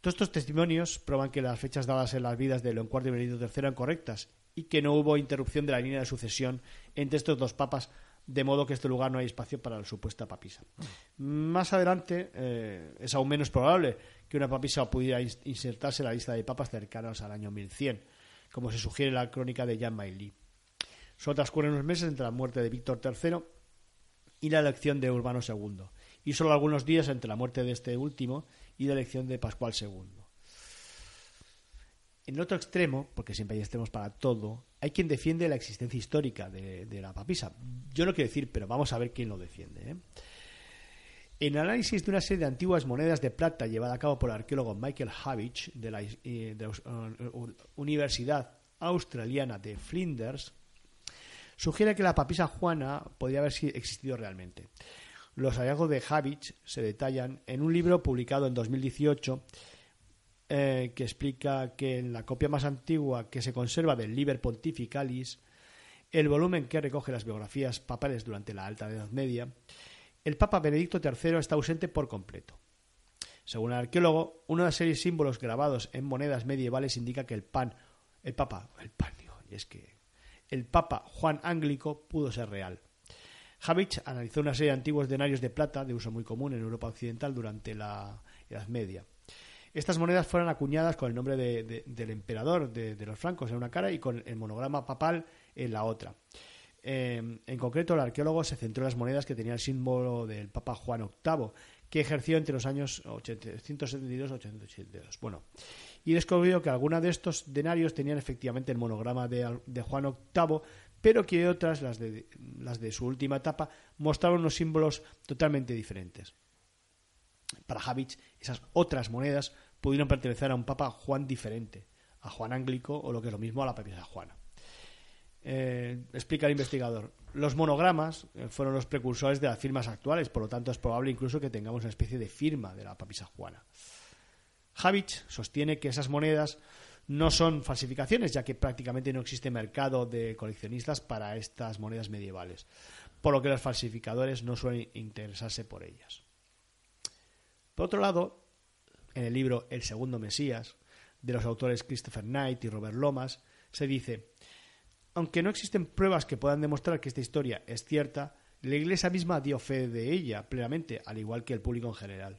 Speaker 1: Todos estos testimonios prueban que las fechas dadas en las vidas de León IV y Benedicto III eran correctas y que no hubo interrupción de la línea de sucesión entre estos dos papas, de modo que en este lugar no hay espacio para la supuesta papisa. Más adelante eh, es aún menos probable que una papisa pudiera ins- insertarse en la lista de papas cercanos al año 1100, como se sugiere en la crónica de Jean Mailly. Solo transcurren unos meses entre la muerte de Víctor III y la elección de Urbano II, y solo algunos días entre la muerte de este último y la elección de Pascual II. En el otro extremo, porque siempre hay extremos para todo, hay quien defiende la existencia histórica de, la papisa. Yo no quiero decir, pero vamos a ver quién lo defiende. ¿eh? En análisis de una serie de antiguas monedas de plata llevada a cabo por el arqueólogo Michael Havich de la, eh, la uh, Universidad Australiana de Flinders, sugiere que la papisa Juana podría haber existido realmente. Los hallazgos de Havich se detallan en un libro publicado en 2018 eh, que explica que en la copia más antigua que se conserva del Liber Pontificalis, el volumen que recoge las biografías papales durante la Alta Edad Media, el Papa Benedicto III está ausente por completo. Según el arqueólogo, una series de símbolos grabados en monedas medievales indica que el pan, el Papa, el pan, digo, y es que el Papa Juan Ánglico pudo ser real. Havich analizó una serie de antiguos denarios de plata de uso muy común en Europa Occidental durante la Edad Media. Estas monedas fueron acuñadas con el nombre de- de- del emperador de, los francos en una cara y con el monograma papal en la otra. Eh, en concreto, el arqueólogo se centró en las monedas que tenían el símbolo del Papa Juan VIII, que ejerció entre los años 872 y 882. Bueno, y descubrió que algunos de estos denarios tenían efectivamente el monograma de, de Juan VIII, pero que otras, las de, las de su última etapa, mostraban unos símbolos totalmente diferentes. Para Havich, esas otras monedas pudieron pertenecer a un papa Juan diferente, a Juan Ánglico o lo que es lo mismo a la papisa Juana. Eh, explica el investigador. Los monogramas eh, fueron los precursores de las firmas actuales, por lo tanto es probable incluso que tengamos una especie de firma de la papisa Juana. Havich sostiene que esas monedas no son falsificaciones, ya que prácticamente no existe mercado de coleccionistas para estas monedas medievales, por lo que los falsificadores no suelen interesarse por ellas. Por otro lado, en el libro El segundo Mesías, de los autores Christopher Knight y Robert Lomas, se dice, aunque no existen pruebas que puedan demostrar que esta historia es cierta, la Iglesia misma dio fe de ella plenamente, al igual que el público en general.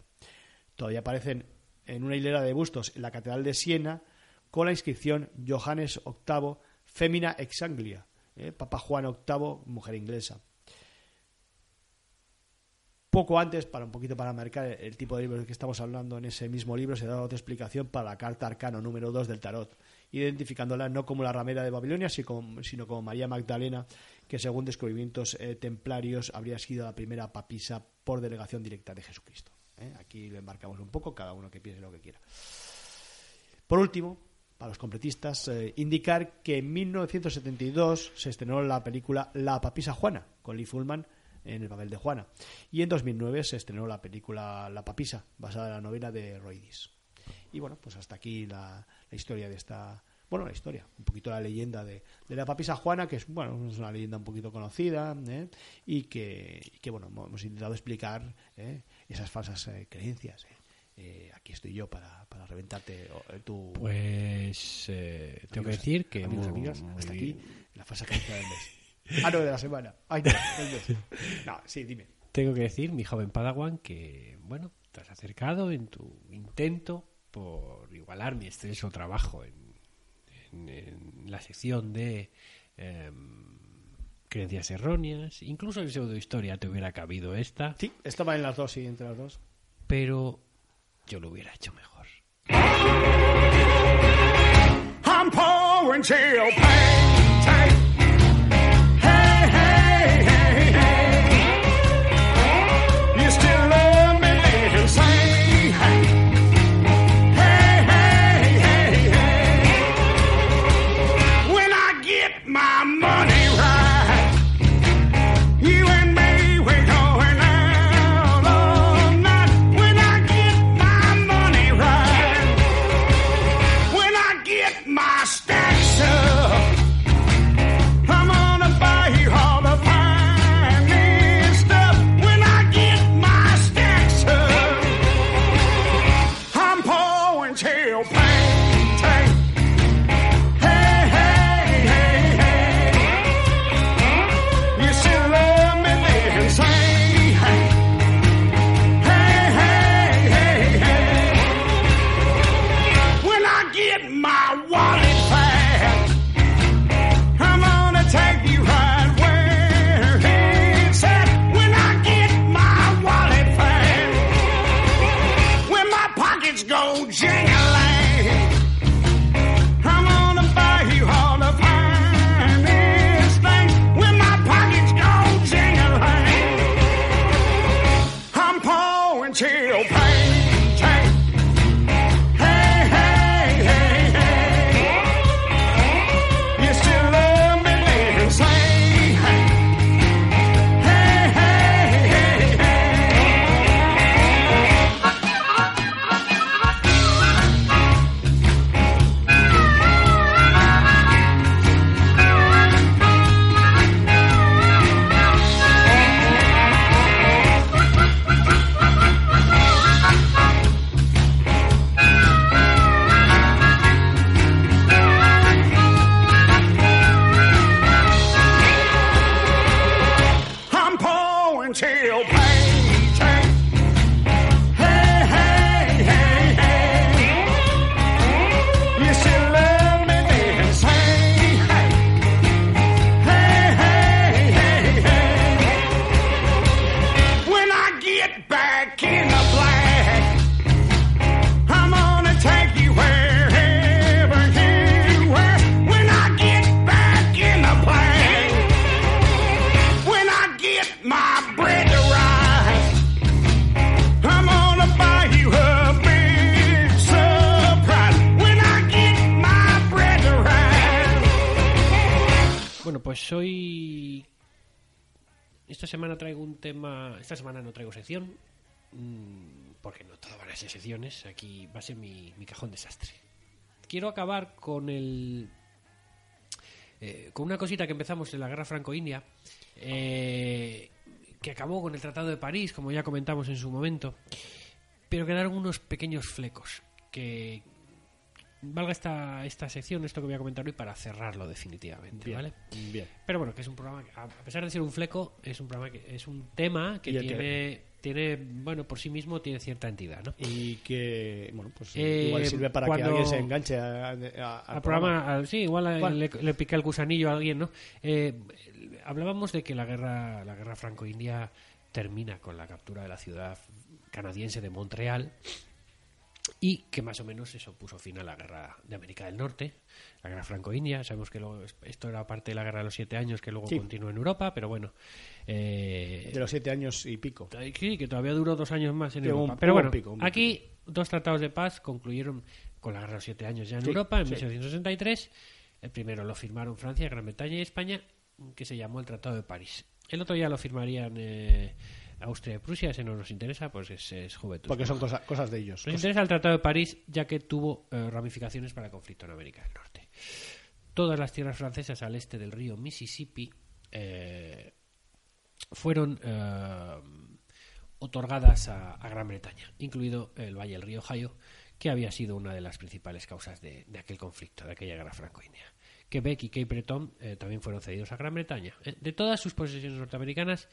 Speaker 1: Todavía aparecen en una hilera de bustos en la Catedral de Siena con la inscripción Johannes VIII, Femina ex Anglia, ¿eh? Papa Juan VIII, mujer inglesa. Poco antes, para un poquito para marcar el, tipo de libro del que estamos hablando, en ese mismo libro se da otra explicación para la carta arcano número 2 del tarot, identificándola no como la ramera de Babilonia, sino como, sino como María Magdalena, que según descubrimientos eh, templarios habría sido la primera papisa por delegación directa de Jesucristo. ¿eh? Aquí le embarcamos un poco, cada uno que piense lo que quiera. Por último, para los completistas, eh, indicar que en 1972 se estrenó la película La papisa Juana, con Lee Fullman en el papel de Juana. Y en 2009 se estrenó la película La papisa, basada en la novela de Roy Dis. Y bueno, pues hasta aquí la, historia de esta... Bueno, la historia, un poquito la leyenda de, de la papisa Juana, que es, bueno, una leyenda un poquito conocida, ¿eh? y, que, y que, bueno, hemos intentado explicar ¿eh? esas falsas eh, creencias. ¿Eh? Aquí estoy yo para, para reventarte eh, tu...
Speaker 3: Pues eh, tengo que decir que
Speaker 1: amigos,
Speaker 3: muy-
Speaker 1: amigas,
Speaker 3: muy
Speaker 1: hasta
Speaker 3: bien.
Speaker 1: aquí la falsa creencia del mes. Ah, no, de la semana. Ay, no, del mes. No, sí, dime.
Speaker 3: Tengo que decir, mi joven Padawan, que, bueno, te has acercado en tu intento por igualar mi extenso trabajo en, en- en la sección de em, creencias erróneas. Incluso en pseudohistoria te hubiera cabido esta,
Speaker 1: Sí, estaba en las dos, sí, entre las dos.
Speaker 3: pero yo lo hubiera hecho mejor. Sección. mm, Porque no todas van a ser secciones. Aquí va a ser mi, mi cajón desastre. Quiero acabar con el. eh, con una cosita que empezamos en la guerra franco-india. eh, que acabó con el Tratado de París, como ya comentamos en su momento. Pero quedaron unos pequeños flecos. Que. Valga esta, esta sección, esto que voy a comentar hoy, para cerrarlo definitivamente,
Speaker 1: Bien,
Speaker 3: ¿vale?
Speaker 1: bien.
Speaker 3: Pero bueno, que es un programa, que, a pesar de ser un fleco, es un programa que es un tema que tiene, tiene, bueno, por sí mismo tiene cierta entidad, ¿no?
Speaker 1: Y que, bueno, pues
Speaker 3: Eh,
Speaker 1: igual sirve para que alguien se enganche a- a- a- al
Speaker 3: programa, sí, igual le pica el gusanillo a alguien, ¿no? Eh, hablábamos de que la guerra, la guerra franco-india termina con la captura de la ciudad canadiense de Montreal y que más o menos eso puso fin a la guerra de América del Norte, la guerra franco-india. Sabemos que luego esto era parte de la guerra de los siete años que luego
Speaker 1: Sí.
Speaker 3: continuó en Europa, pero bueno. eh,
Speaker 1: De los siete años y pico.
Speaker 3: Sí, que todavía duró dos años más en
Speaker 1: Sí,
Speaker 3: Europa.
Speaker 1: un-
Speaker 3: Pero bueno,
Speaker 1: pico,
Speaker 3: aquí dos tratados de paz concluyeron con la guerra de los siete años ya en
Speaker 1: Sí,
Speaker 3: Europa, en
Speaker 1: sí.
Speaker 3: 1763. El primero lo firmaron Francia, Gran Bretaña y España, que se llamó el Tratado de París. El otro ya lo firmarían eh, Austria y Prusia, ese no nos interesa, pues es, es juventud.
Speaker 1: Porque son cosa- cosas de ellos.
Speaker 3: Nos interesa el Tratado de París, ya que tuvo eh, ramificaciones para el conflicto en América del Norte. Todas las tierras francesas al este del río Mississippi eh, fueron eh, otorgadas a, a Gran Bretaña, incluido el valle del río Ohio, que había sido una de las principales causas de, de aquel conflicto, de aquella guerra franco-india. Quebec y Cape Breton eh, también fueron cedidos a Gran Bretaña. De todas sus posesiones norteamericanas,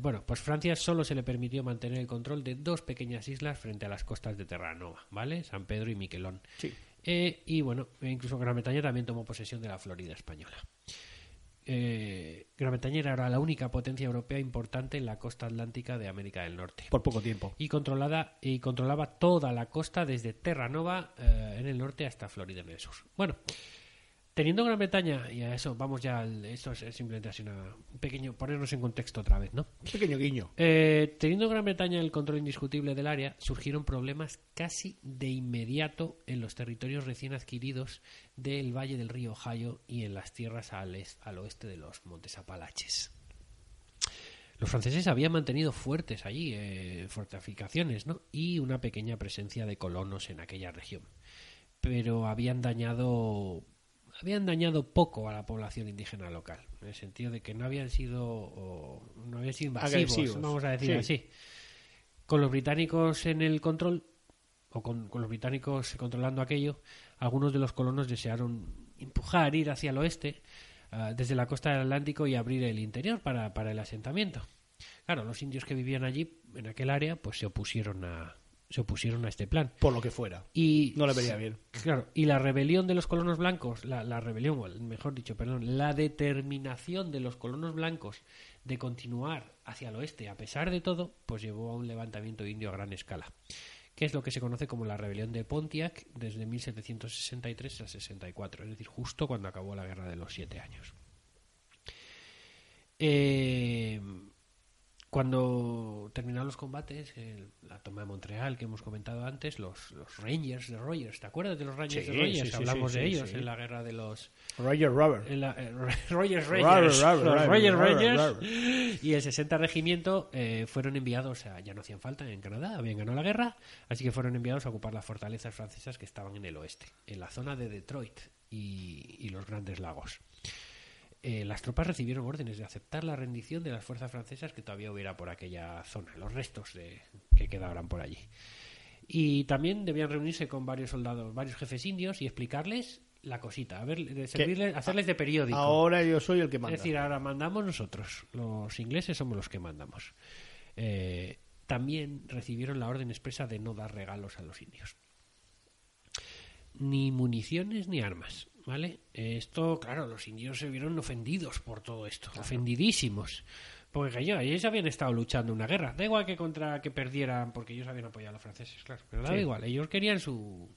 Speaker 3: bueno, pues Francia solo se le permitió mantener el control de dos pequeñas islas frente a las costas de Terranova, ¿vale? San Pedro y Miquelón.
Speaker 1: Sí.
Speaker 3: Eh, y bueno, e incluso Gran Bretaña también tomó posesión de la Florida española. Eh, Gran Bretaña era ahora la única potencia europea importante en la costa atlántica de América del Norte
Speaker 1: Por poco tiempo.
Speaker 3: y controlada y controlaba toda la costa desde Terranova eh, en el norte hasta Florida en el sur. Bueno, teniendo Gran Bretaña y a eso vamos ya, al- esto es simplemente así una, un pequeño ponernos en contexto otra vez, ¿no?
Speaker 1: Un pequeño guiño.
Speaker 3: Eh, teniendo Gran Bretaña el control indiscutible del área, surgieron problemas casi de inmediato en los territorios recién adquiridos del valle del río Ohio y en las tierras al, est- al oeste de los Montes Apalaches. Los franceses habían mantenido fuertes allí eh, fortificaciones ¿no? y una pequeña presencia de colonos en aquella región, pero habían dañado habían dañado poco a la población indígena local, en el sentido de que no habían sido o no habían sido invasivos,
Speaker 1: Agresivos.
Speaker 3: vamos a decir
Speaker 1: Sí.
Speaker 3: así. Con los británicos en el control o con, con los británicos controlando aquello, algunos de los colonos desearon empujar, ir hacia el oeste, ah, desde la costa del Atlántico y abrir el interior para, para el asentamiento. Claro, los indios que vivían allí, en aquel área, pues se opusieron a, se opusieron a este plan.
Speaker 1: Por lo que fuera.
Speaker 3: Y
Speaker 1: No le vería bien.
Speaker 3: Claro, y la rebelión de los colonos blancos, la, la rebelión, o mejor dicho, perdón, la determinación de los colonos blancos de continuar hacia el oeste a pesar de todo, pues llevó a un levantamiento indio a gran escala, que es lo que se conoce como la rebelión de Pontiac desde 1763 a 64, es decir, justo cuando acabó la guerra de los siete años. Eh, cuando terminaron los combates, el- la toma de Montreal que hemos comentado antes, los, los Rangers de Rogers, ¿te acuerdas de los Rangers
Speaker 1: Sí,
Speaker 3: de Rogers?
Speaker 1: sí, sí,
Speaker 3: Hablamos
Speaker 1: sí,
Speaker 3: de
Speaker 1: sí,
Speaker 3: ellos
Speaker 1: sí.
Speaker 3: en la guerra de los
Speaker 1: Roger Robert.
Speaker 3: en la- eh, Rogers
Speaker 1: Robert,
Speaker 3: Rangers,
Speaker 1: Robert,
Speaker 3: los
Speaker 1: Robert,
Speaker 3: Rogers
Speaker 1: Robert,
Speaker 3: Rangers
Speaker 1: Robert.
Speaker 3: y el 60 regimiento eh, fueron enviados, a, ya no hacían falta en Canadá, habían ganado la guerra, así que fueron enviados a ocupar las fortalezas francesas que estaban en el oeste, en la zona de Detroit y, y los Grandes Lagos. Eh, las tropas recibieron órdenes de aceptar la rendición de las fuerzas francesas que todavía hubiera por aquella zona, los restos de, que quedaban por allí. Y también debían reunirse con varios soldados, varios jefes indios y explicarles la cosita, a ver, de servirles, hacerles de periódico.
Speaker 1: Ahora yo soy el que manda.
Speaker 3: Es decir, ahora mandamos nosotros. Los ingleses somos los que mandamos. Eh, también recibieron la orden expresa de no dar regalos a los indios. Ni municiones ni armas, ¿vale? Esto, claro, los indios se vieron ofendidos por todo esto, ofendidísimos. Porque ellos, ellos habían estado luchando una guerra. Da igual que contra que perdieran, porque ellos habían apoyado a los franceses, claro. Pero da
Speaker 1: Sí.
Speaker 3: igual, ellos querían su,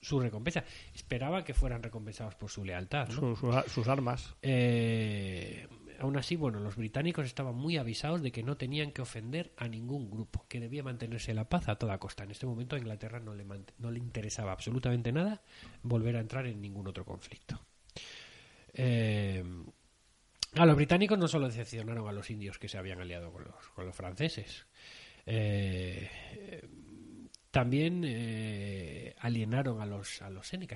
Speaker 3: su recompensa. Esperaban que fueran recompensados por su lealtad, ¿no?
Speaker 1: Sus, sus- sus armas.
Speaker 3: Eh, aún así, bueno, los británicos estaban muy avisados de que no tenían que ofender a ningún grupo, que debía mantenerse la paz a toda costa. En este momento a Inglaterra no le, no le interesaba absolutamente nada volver a entrar en ningún otro conflicto. Eh, A los británicos no solo decepcionaron a los indios que se habían aliado con los, franceses, eh, también eh, alienaron a los, a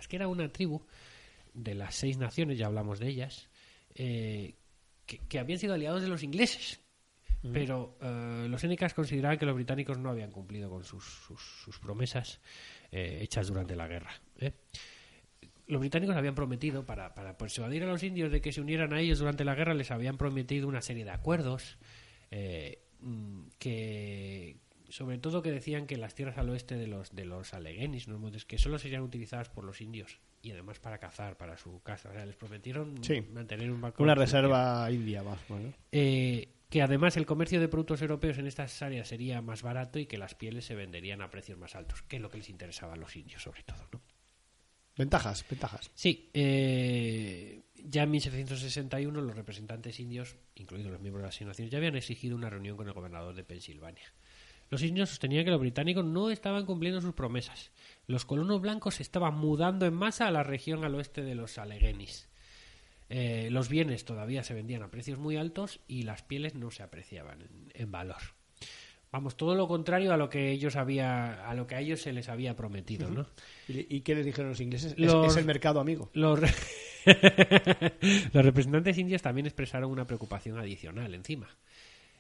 Speaker 3: que era una tribu de las seis naciones, ya hablamos de ellas, eh, que, que habían sido aliados de los ingleses. Pero eh, los sénecas consideraban que los británicos no habían cumplido con sus, sus, sus promesas eh, hechas durante la guerra. ¿eh? Los británicos habían prometido, para, para persuadir a los indios de que se unieran a ellos durante la guerra, les habían prometido una serie de acuerdos eh, mm, que, sobre todo que decían que las tierras al oeste de los de los Alleghenies, ¿no? que solo serían utilizadas por los indios y además para cazar, para su casa. O sea, les prometieron
Speaker 1: Sí.
Speaker 3: mantener un balcón.
Speaker 1: Una reserva india más. Bueno.
Speaker 3: Eh, que además el comercio de productos europeos en estas áreas sería más barato y que las pieles se venderían a precios más altos, que es lo que les interesaba a los indios sobre todo. ¿no?
Speaker 1: Ventajas, ventajas.
Speaker 3: Sí, eh, ya en 1761 los representantes indios, incluidos los miembros de las Naciones, ya habían exigido una reunión con el gobernador de Pensilvania. Los indios sostenían que los británicos no estaban cumpliendo sus promesas. Los colonos blancos se estaban mudando en masa a la región al oeste de los Alleghenies. Eh, los bienes todavía se vendían a precios muy altos y las pieles no se apreciaban en, en valor. Vamos, todo lo contrario a lo que ellos había, a lo que a ellos se les había prometido, ¿no?
Speaker 1: ¿Y, y qué les dijeron los ingleses? Es-
Speaker 3: Los-
Speaker 1: Es, el mercado amigo.
Speaker 3: Los, re- los representantes indios también expresaron una preocupación adicional encima.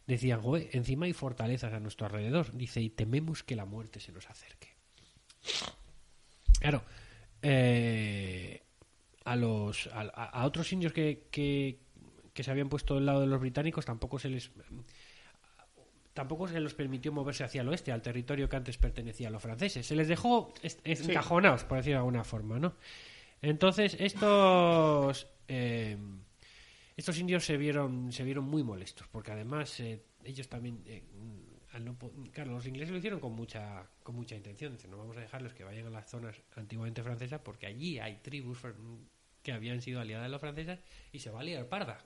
Speaker 3: Decían, "Joe, encima hay fortalezas a nuestro alrededor. Dice, y tememos que la muerte se nos acerque. Claro, eh, a, los, a, a otros indios que, que, que se habían puesto del lado de los británicos tampoco se les tampoco se les permitió moverse hacia el oeste, al territorio que antes pertenecía a los franceses. Se les dejó encajonados, por decirlo de alguna forma, ¿no? Entonces, estos eh, estos indios se vieron se vieron muy molestos, porque además eh, ellos también eh, al no claro, los ingleses lo hicieron con mucha con mucha intención, dicen, no vamos a dejarlos que vayan a las zonas antiguamente francesas porque allí hay tribus que habían sido aliadas de los franceses y se va a liar parda.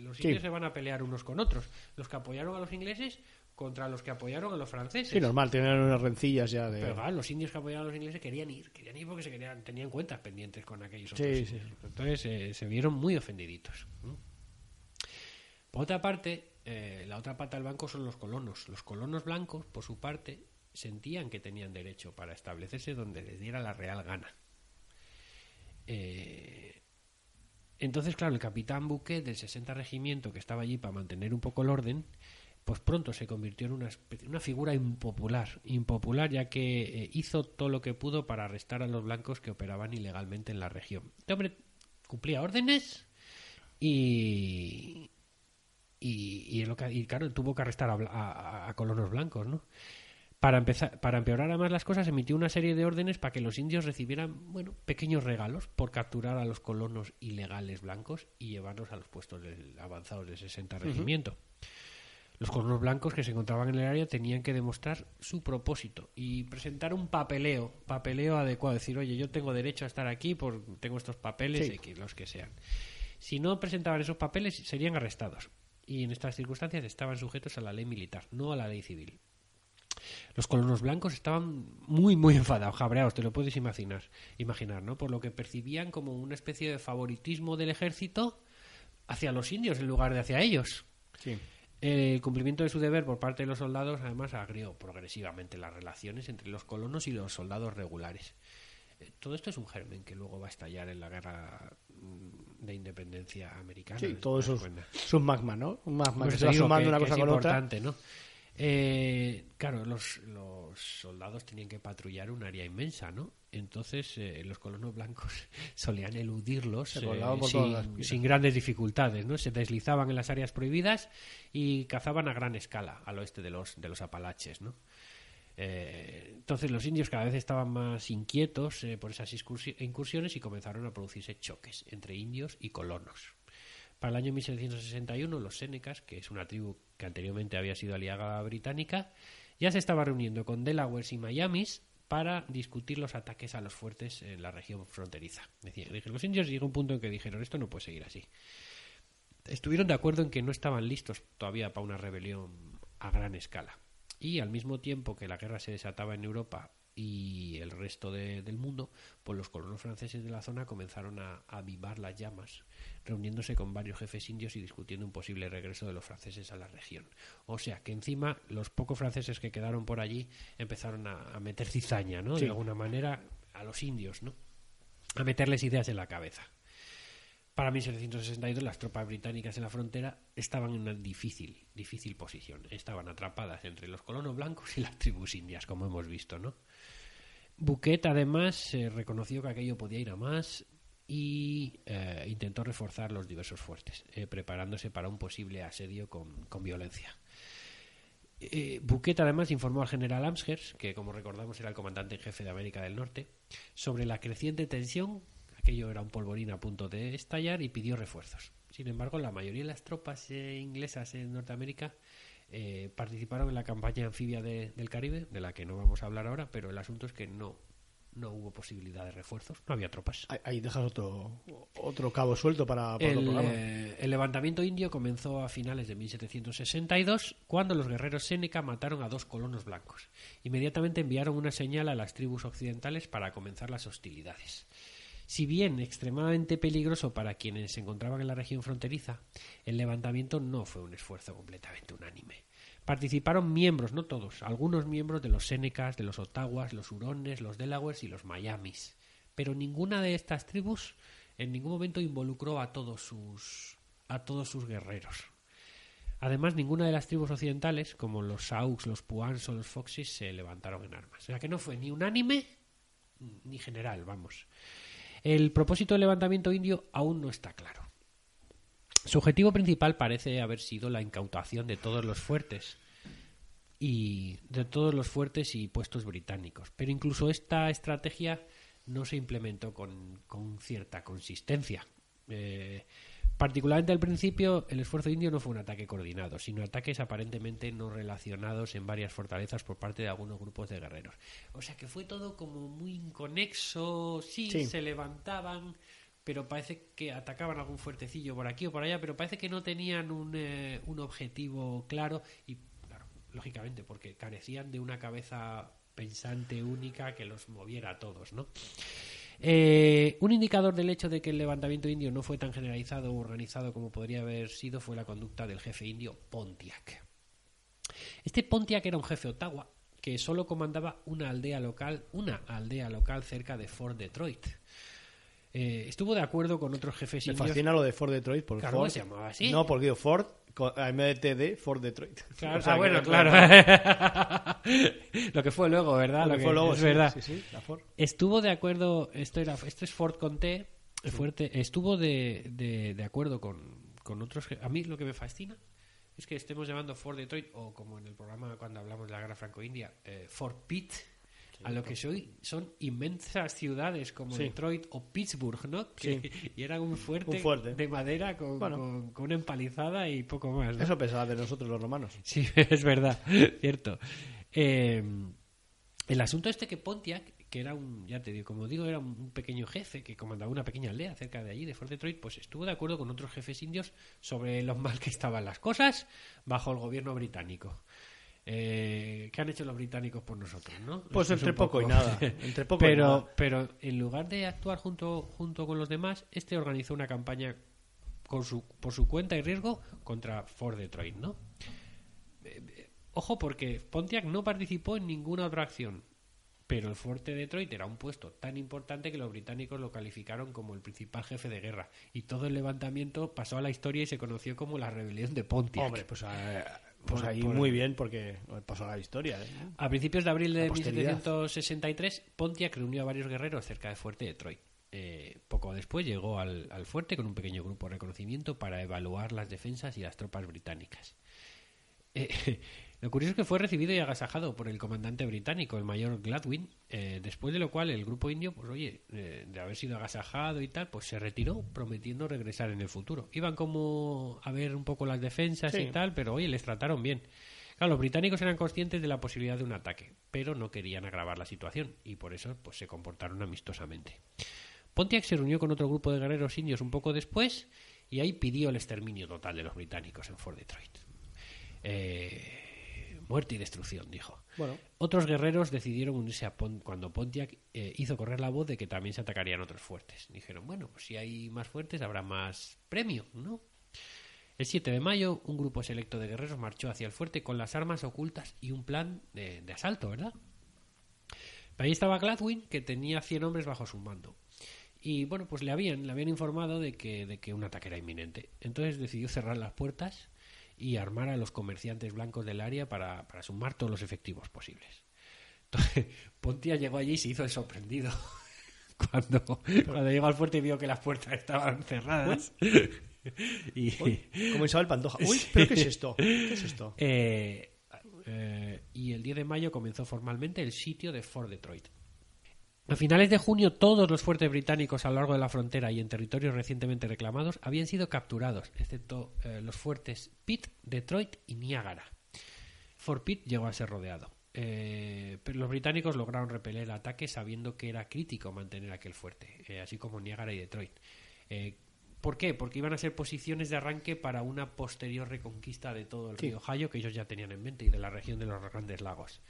Speaker 3: Los
Speaker 1: Sí.
Speaker 3: indios se van a pelear unos con otros, los que apoyaron a los ingleses contra los que apoyaron a los franceses.
Speaker 1: Sí, normal, tenían unas rencillas ya de...
Speaker 3: Pero claro, los indios que apoyaban a los ingleses querían ir, querían ir porque se querían, tenían cuentas pendientes con aquellos
Speaker 1: Sí,
Speaker 3: otros.
Speaker 1: sí.
Speaker 3: indios. Entonces eh, se vieron muy ofendiditos. Por otra parte, eh, la otra pata del banco son los colonos. Los colonos blancos, por su parte, sentían que tenían derecho para establecerse donde les diera la real gana. Eh, entonces, claro, el capitán Bouquet del 60 Regimiento, que estaba allí para mantener un poco el orden, pues pronto se convirtió en una, especie- una figura impopular, impopular ya que eh, hizo todo lo que pudo para arrestar a los blancos que operaban ilegalmente en la región. Este hombre cumplía órdenes y, y, y, lo que- y, claro, tuvo que arrestar a, bla- a- a colonos blancos, ¿no? Para, empezar, para empeorar además las cosas, emitió una serie de órdenes para que los indios recibieran bueno, pequeños regalos por capturar a los colonos ilegales blancos y llevarlos a los puestos avanzados del 60 regimiento. Los colonos blancos que se encontraban en el área tenían que demostrar su propósito y presentar un papeleo, papeleo adecuado, decir, oye, yo tengo derecho a estar aquí, por, tengo estos papeles,
Speaker 1: Sí.
Speaker 3: X, los que sean. Si no presentaban esos papeles, serían arrestados. Y en estas circunstancias estaban sujetos a la ley militar, no a la ley civil. Los colonos blancos estaban muy, muy enfadados, cabreados, te lo puedes imaginar, imaginar, ¿no? Por lo que percibían como una especie de favoritismo del ejército hacia los indios en lugar de hacia ellos.
Speaker 1: Sí.
Speaker 3: El cumplimiento de su deber por parte de los soldados, además, agrió progresivamente las relaciones entre los colonos y los soldados regulares. Eh, Todo esto es un germen que luego va a estallar en la guerra mm, de independencia americana.
Speaker 1: Sí, todo eso es, un magma, ¿no? Un magma que se va sumando
Speaker 3: que-
Speaker 1: una
Speaker 3: que
Speaker 1: cosa
Speaker 3: es
Speaker 1: con otra.
Speaker 3: Eh, claro, los, los soldados tenían que patrullar un área inmensa, ¿no? Entonces eh, los colonos blancos solían eludirlos
Speaker 1: Se
Speaker 3: eh, sin, sin grandes dificultades, ¿no? Se deslizaban en las áreas prohibidas y cazaban a gran escala al oeste de los, de los Apalaches, ¿no? Eh, entonces los indios cada vez estaban más inquietos eh, por esas incursiones y comenzaron a producirse choques entre indios y colonos. Para el año 1761, los Senecas, que es una tribu que anteriormente había sido aliada británica, ya se estaba reuniendo con Delawares y Miamis para discutir los ataques a los fuertes en la región fronteriza. Decía- los indios llegó un punto en que dijeron esto no puede seguir así. Estuvieron de acuerdo en que no estaban listos todavía para una rebelión a gran escala. Y al mismo tiempo que la guerra se desataba en Europa y el resto de- del mundo, pues los colonos franceses de la zona comenzaron a, a avivar las llamas, reuniéndose con varios jefes indios y discutiendo un posible regreso de los franceses a la región. O sea que encima los pocos franceses que quedaron por allí empezaron a, a meter cizaña, ¿no?
Speaker 1: Sí.
Speaker 3: De alguna manera a los indios, ¿no? A meterles ideas en la cabeza. Para 1762 las tropas británicas en la frontera estaban en una difícil, difícil posición. Estaban atrapadas entre los colonos blancos y las tribus indias, como hemos visto, ¿no? Bouquet además eh, reconoció que aquello podía ir a más y eh, intentó reforzar los diversos fuertes, eh, preparándose para un posible asedio con, con violencia. Eh, Bouquet además informó al general Amherst, que como recordamos era el comandante en jefe de América del Norte, sobre la creciente tensión, aquello era un polvorín a punto de estallar y pidió refuerzos. Sin embargo, la mayoría de las tropas eh, inglesas en Norteamérica eh, participaron en la campaña anfibia de- del Caribe, de la que no vamos a hablar ahora, pero el asunto es que no, no hubo posibilidad de refuerzos, no había tropas.
Speaker 1: Ahí, dejas otro, otro cabo suelto para, para otro
Speaker 3: El,
Speaker 1: programa.
Speaker 3: eh, el levantamiento indio comenzó a finales de 1762, cuando los guerreros Séneca mataron a dos colonos blancos. Inmediatamente enviaron una señal a las tribus occidentales para comenzar las hostilidades. Si bien extremadamente peligroso para quienes se encontraban en la región fronteriza, el levantamiento no fue un esfuerzo completamente unánime. Participaron miembros, no todos, algunos miembros de los Sénecas, de los Ottawas, los Hurones, los Delawares y los Miamis. Pero ninguna de estas tribus en ningún momento involucró a todos sus a todos sus guerreros. Además, ninguna de las tribus occidentales, como los Sauks, los Puans o los Foxes, se levantaron en armas. O sea que no fue ni unánime ni general, vamos. El propósito del levantamiento indio aún no está claro. Su objetivo principal parece haber sido la incautación de todos los fuertes y de todos los fuertes y puestos británicos. Pero incluso esta estrategia no se implementó con, con cierta consistencia. Eh, particularmente al principio, el esfuerzo indio no fue un ataque coordinado, sino ataques aparentemente no relacionados en varias fortalezas por parte de algunos grupos de guerreros. O sea que fue todo como muy inconexo, sí,
Speaker 1: Sí.
Speaker 3: se levantaban, pero parece que atacaban algún fuertecillo por aquí o por allá, pero parece que no tenían un, eh, un objetivo claro y, claro, lógicamente, porque carecían de una cabeza pensante única que los moviera a todos, ¿no? Eh, un indicador del hecho de que el levantamiento indio no fue tan generalizado o organizado como podría haber sido fue la conducta del jefe indio Pontiac. Este Pontiac era un jefe Ottawa que solo comandaba una aldea local, una aldea local cerca de Fort Detroit. Eh, estuvo de acuerdo con otros jefes
Speaker 1: Me
Speaker 3: indios.
Speaker 1: fascina lo de Ford Detroit. Porque
Speaker 3: Claro,
Speaker 1: Ford,
Speaker 3: se llamaba así.
Speaker 1: No, porque digo Ford, co- en vez de TD, Ford Detroit.
Speaker 3: Claro,
Speaker 1: O sea,
Speaker 3: ah, bueno, claro. lo que fue luego, ¿verdad?
Speaker 1: Lo que fue luego,
Speaker 3: es
Speaker 1: sí,
Speaker 3: verdad.
Speaker 1: Sí, sí, la Ford.
Speaker 3: Estuvo de acuerdo, esto era, esto es Ford con T, fuerte, estuvo de, de, de acuerdo con, con otros. A mí lo que me fascina es que estemos llamando Ford Detroit, o como en el programa cuando hablamos de la guerra franco-india, eh, Fort Pitt, a lo que soy, son inmensas ciudades como
Speaker 1: Sí.
Speaker 3: Detroit o Pittsburgh, ¿no? Que, Y era un fuerte,
Speaker 1: Un fuerte.
Speaker 3: de madera con,
Speaker 1: Bueno.
Speaker 3: con- con una empalizada y poco más. ¿no?
Speaker 1: Eso pensaba de nosotros los romanos.
Speaker 3: Sí, es verdad, cierto. Eh, el asunto este que Pontiac, que era un, ya te digo, como digo, era un pequeño jefe que comandaba una pequeña aldea cerca de allí, de Fort Detroit, pues estuvo de acuerdo con otros jefes indios sobre lo mal que estaban las cosas bajo el gobierno británico. Eh, ¿Qué han hecho los británicos por nosotros, no?
Speaker 1: Pues
Speaker 3: Esto es
Speaker 1: entre poco y nada. Entre poco y
Speaker 3: pero,
Speaker 1: nada.
Speaker 3: pero en lugar de actuar junto, junto con los demás, este organizó una campaña con su, por su cuenta y riesgo contra Fort Detroit, ¿no? Eh, Ojo, porque Pontiac no participó en ninguna otra acción, pero el fuerte Detroit era un puesto tan importante que los británicos lo calificaron como el principal jefe de guerra y todo el levantamiento pasó a la historia y se conoció como la rebelión de Pontiac.
Speaker 1: Hombre, pues, eh, pues
Speaker 3: Por-
Speaker 1: ahí
Speaker 3: por-
Speaker 1: muy bien porque pasó la historia. ¿eh?
Speaker 3: A principios de abril de
Speaker 1: La posteridad.
Speaker 3: 1763, Pontiac reunió a varios guerreros cerca de Fuerte Detroit. Eh, poco después llegó al, al fuerte con un pequeño grupo de reconocimiento para evaluar las defensas y las tropas británicas. Eh, lo curioso es que fue recibido y agasajado por el comandante británico, el mayor Gladwin, eh, después de lo cual el grupo indio, pues oye, eh, de haber sido agasajado y tal, pues se retiró prometiendo regresar en el futuro. Iban como a ver un poco las defensas
Speaker 1: Sí.
Speaker 3: y tal, pero oye, les trataron bien. Claro, los británicos eran conscientes de la posibilidad de un ataque, pero no querían agravar la situación y por eso pues, se comportaron amistosamente. Pontiac se reunió con otro grupo de guerreros indios un poco después y ahí pidió el exterminio total de los británicos en Fort Detroit. Eh, muerte y destrucción, dijo.
Speaker 1: Bueno,
Speaker 3: Otros guerreros decidieron unirse a Pon- cuando Pontiac eh, hizo correr la voz de que también se atacarían otros fuertes. Dijeron, bueno, pues si hay más fuertes habrá más premio, ¿no? El 7 de mayo, un grupo selecto de guerreros marchó hacia el fuerte con las armas ocultas y un plan de, de asalto, ¿verdad? Ahí estaba Gladwin, que tenía 100 hombres bajo su mando. Y bueno, pues le habían, le habían informado de que, de que un ataque era inminente. Entonces decidió cerrar las puertas y armar a los comerciantes blancos del área para, para sumar todos los efectivos posibles. Entonces, Pontia llegó allí y se hizo el sorprendido. Cuando, cuando llegó al fuerte y vio que las puertas estaban cerradas. y,
Speaker 1: como Isabel Pantoja. Uy, ¿pero qué es esto? ¿Qué es esto?
Speaker 3: eh, eh, y el 10 de mayo comenzó formalmente el sitio de Fort Detroit. A finales de junio, todos los fuertes británicos a lo largo de la frontera y en territorios recientemente reclamados habían sido capturados, excepto eh, los fuertes Pitt, Detroit y Niágara. Fort Pitt llegó a ser rodeado. Eh, pero los británicos lograron repeler el ataque sabiendo que era crítico mantener aquel fuerte, eh, así como Niágara y Detroit. ¿Por qué? Porque iban a ser posiciones de arranque para una posterior reconquista de todo el
Speaker 1: Sí.
Speaker 3: río Ohio que ellos ya tenían en mente y de la región de los Grandes Lagos.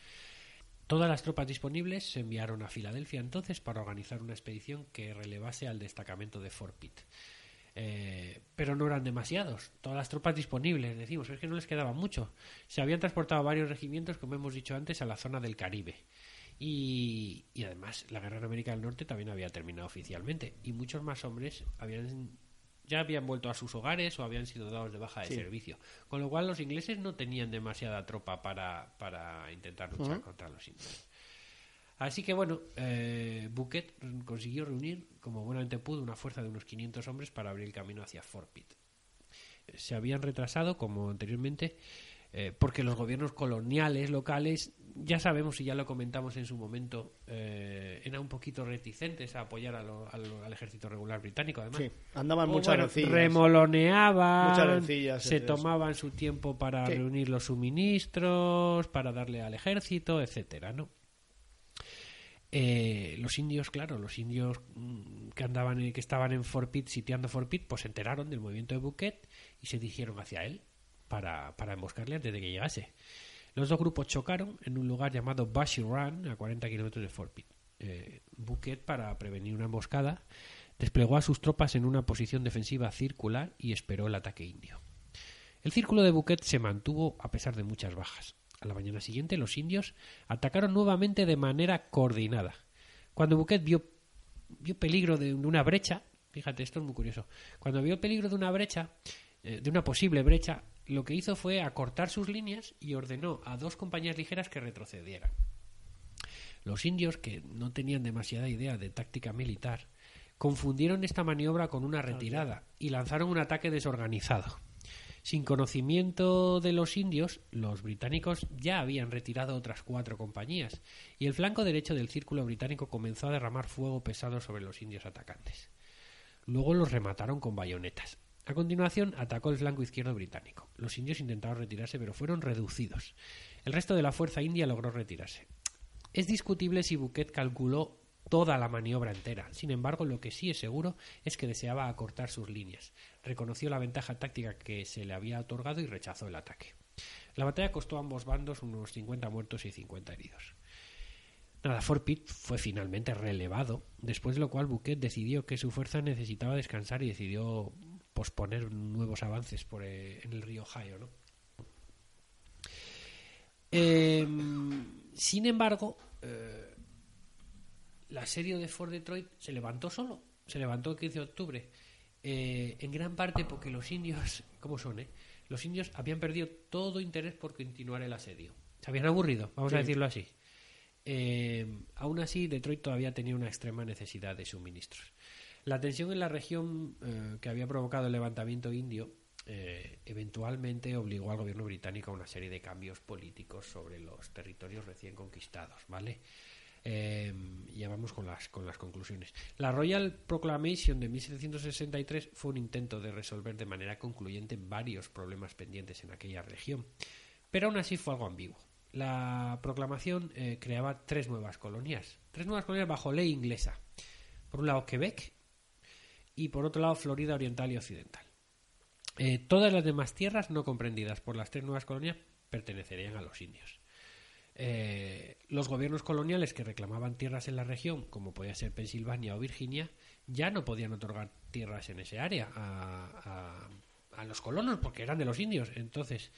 Speaker 3: Todas las tropas disponibles se enviaron a Filadelfia entonces para organizar una expedición que relevase al destacamento de Fort Pitt. Eh, pero no eran demasiados. Todas las tropas disponibles, decimos, es que no les quedaba mucho. Se habían transportado varios regimientos, como hemos dicho antes, a la zona del Caribe. Y, y además, la guerra en América del Norte también había terminado oficialmente. Y muchos más hombres habían ya habían vuelto a sus hogares o habían sido dados de baja de
Speaker 1: Sí.
Speaker 3: servicio. Con lo cual, los ingleses no tenían demasiada tropa para, para intentar luchar contra los indios. Así que bueno, eh, Bouquet consiguió reunir, como buenamente pudo, una fuerza de unos 500 hombres para abrir el camino hacia Fort Pitt. Se habían retrasado, como anteriormente, eh, porque los gobiernos coloniales locales, ya sabemos y ya lo comentamos en su momento, eh, eran un poquito reticentes a apoyar a lo- a lo- al ejército regular británico. Además,
Speaker 1: Sí, andaban
Speaker 3: o,
Speaker 1: muchas
Speaker 3: bueno,
Speaker 1: rencillas.
Speaker 3: remoloneaban,
Speaker 1: Muchas rencillas
Speaker 3: se tomaban su tiempo para
Speaker 1: Sí.
Speaker 3: reunir los suministros, para darle al ejército, etcétera, ¿no? Eh, los indios, claro, los indios mm, que andaban, en- que estaban en Fort Pitt, sitiando Fort Pitt, pues se enteraron del movimiento de Bouquet y se dirigieron hacia él para, para emboscarle antes de que llegase. Los dos grupos chocaron en un lugar llamado Bushy Run, a 40 kilómetros de Fort Pitt. Eh, para prevenir una emboscada, desplegó a sus tropas en una posición defensiva circular y esperó el ataque indio. El círculo de Bouquet se mantuvo a pesar de muchas bajas. A la mañana siguiente, los indios atacaron nuevamente de manera coordinada. Cuando Bouquet vio, vio peligro de una brecha, fíjate, esto es muy curioso. Cuando vio peligro de una brecha, eh, de una posible brecha, lo que hizo fue acortar sus líneas y ordenó a dos compañías ligeras que retrocedieran. Los indios, que no tenían demasiada idea de táctica militar, confundieron esta maniobra con una retirada y lanzaron un ataque desorganizado. Sin conocimiento de los indios, los británicos ya habían retirado otras cuatro compañías y el flanco derecho del círculo británico comenzó a derramar fuego pesado sobre los indios atacantes. Luego los remataron con bayonetas. A continuación atacó el flanco izquierdo británico. Los indios intentaron retirarse pero fueron reducidos. El resto de la fuerza india logró retirarse. Es discutible si Bouquet calculó toda la maniobra entera. Sin embargo, lo que sí es seguro es que deseaba acortar sus líneas. Reconoció la ventaja táctica que se le había otorgado y rechazó el ataque. La batalla costó a ambos bandos unos 50 muertos y 50 heridos. Nada, Fort Pitt fue finalmente relevado, después de lo cual Bouquet decidió que su fuerza necesitaba descansar y decidió posponer nuevos avances por, eh, en el río Ohio. ¿no? Eh, sin embargo, eh, el asedio de Fort Detroit se levantó solo, se levantó el 15 de octubre, eh, en gran parte porque los indios, ¿cómo son? Eh? Los indios habían perdido todo interés por continuar el asedio. Se habían aburrido, vamos a decirlo así. Eh, aún así, Detroit todavía tenía una extrema necesidad de suministros. La tensión en la región eh, que había provocado el levantamiento indio eh, eventualmente obligó al gobierno británico a una serie de cambios políticos sobre los territorios recién conquistados, ¿vale? Eh, ya vamos con las, con las conclusiones. La Royal Proclamation de 1763 fue un intento de resolver de manera concluyente varios problemas pendientes en aquella región, pero aún así fue algo ambiguo. La proclamación eh, creaba tres nuevas colonias, tres nuevas colonias bajo ley inglesa. Por un lado Quebec y por otro lado Florida Oriental y Occidental. Eh, todas las demás tierras no comprendidas por las tres nuevas colonias pertenecerían a los indios. eh, los gobiernos coloniales que reclamaban tierras en la región, como podía ser Pensilvania o Virginia, ya no podían otorgar tierras en ese área a, a- los colonos porque eran de los indios. Entonces,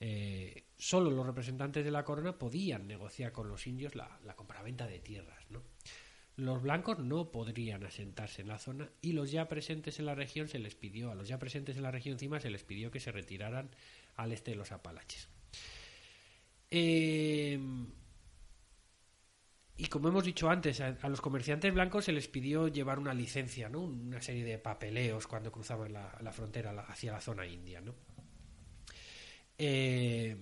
Speaker 3: eh, solo los representantes de la corona podían negociar con los indios la, la compraventa de tierras. ¿no? Los blancos no podrían asentarse en la zona y los ya presentes en la región se les pidió, a los ya presentes en la región encima se les pidió que se retiraran al este de los Apalaches. Eh, y como hemos dicho antes, a, los comerciantes blancos se les pidió llevar una licencia, ¿no? Una serie de papeleos cuando cruzaban la, frontera hacia la zona india, ¿no? Eh,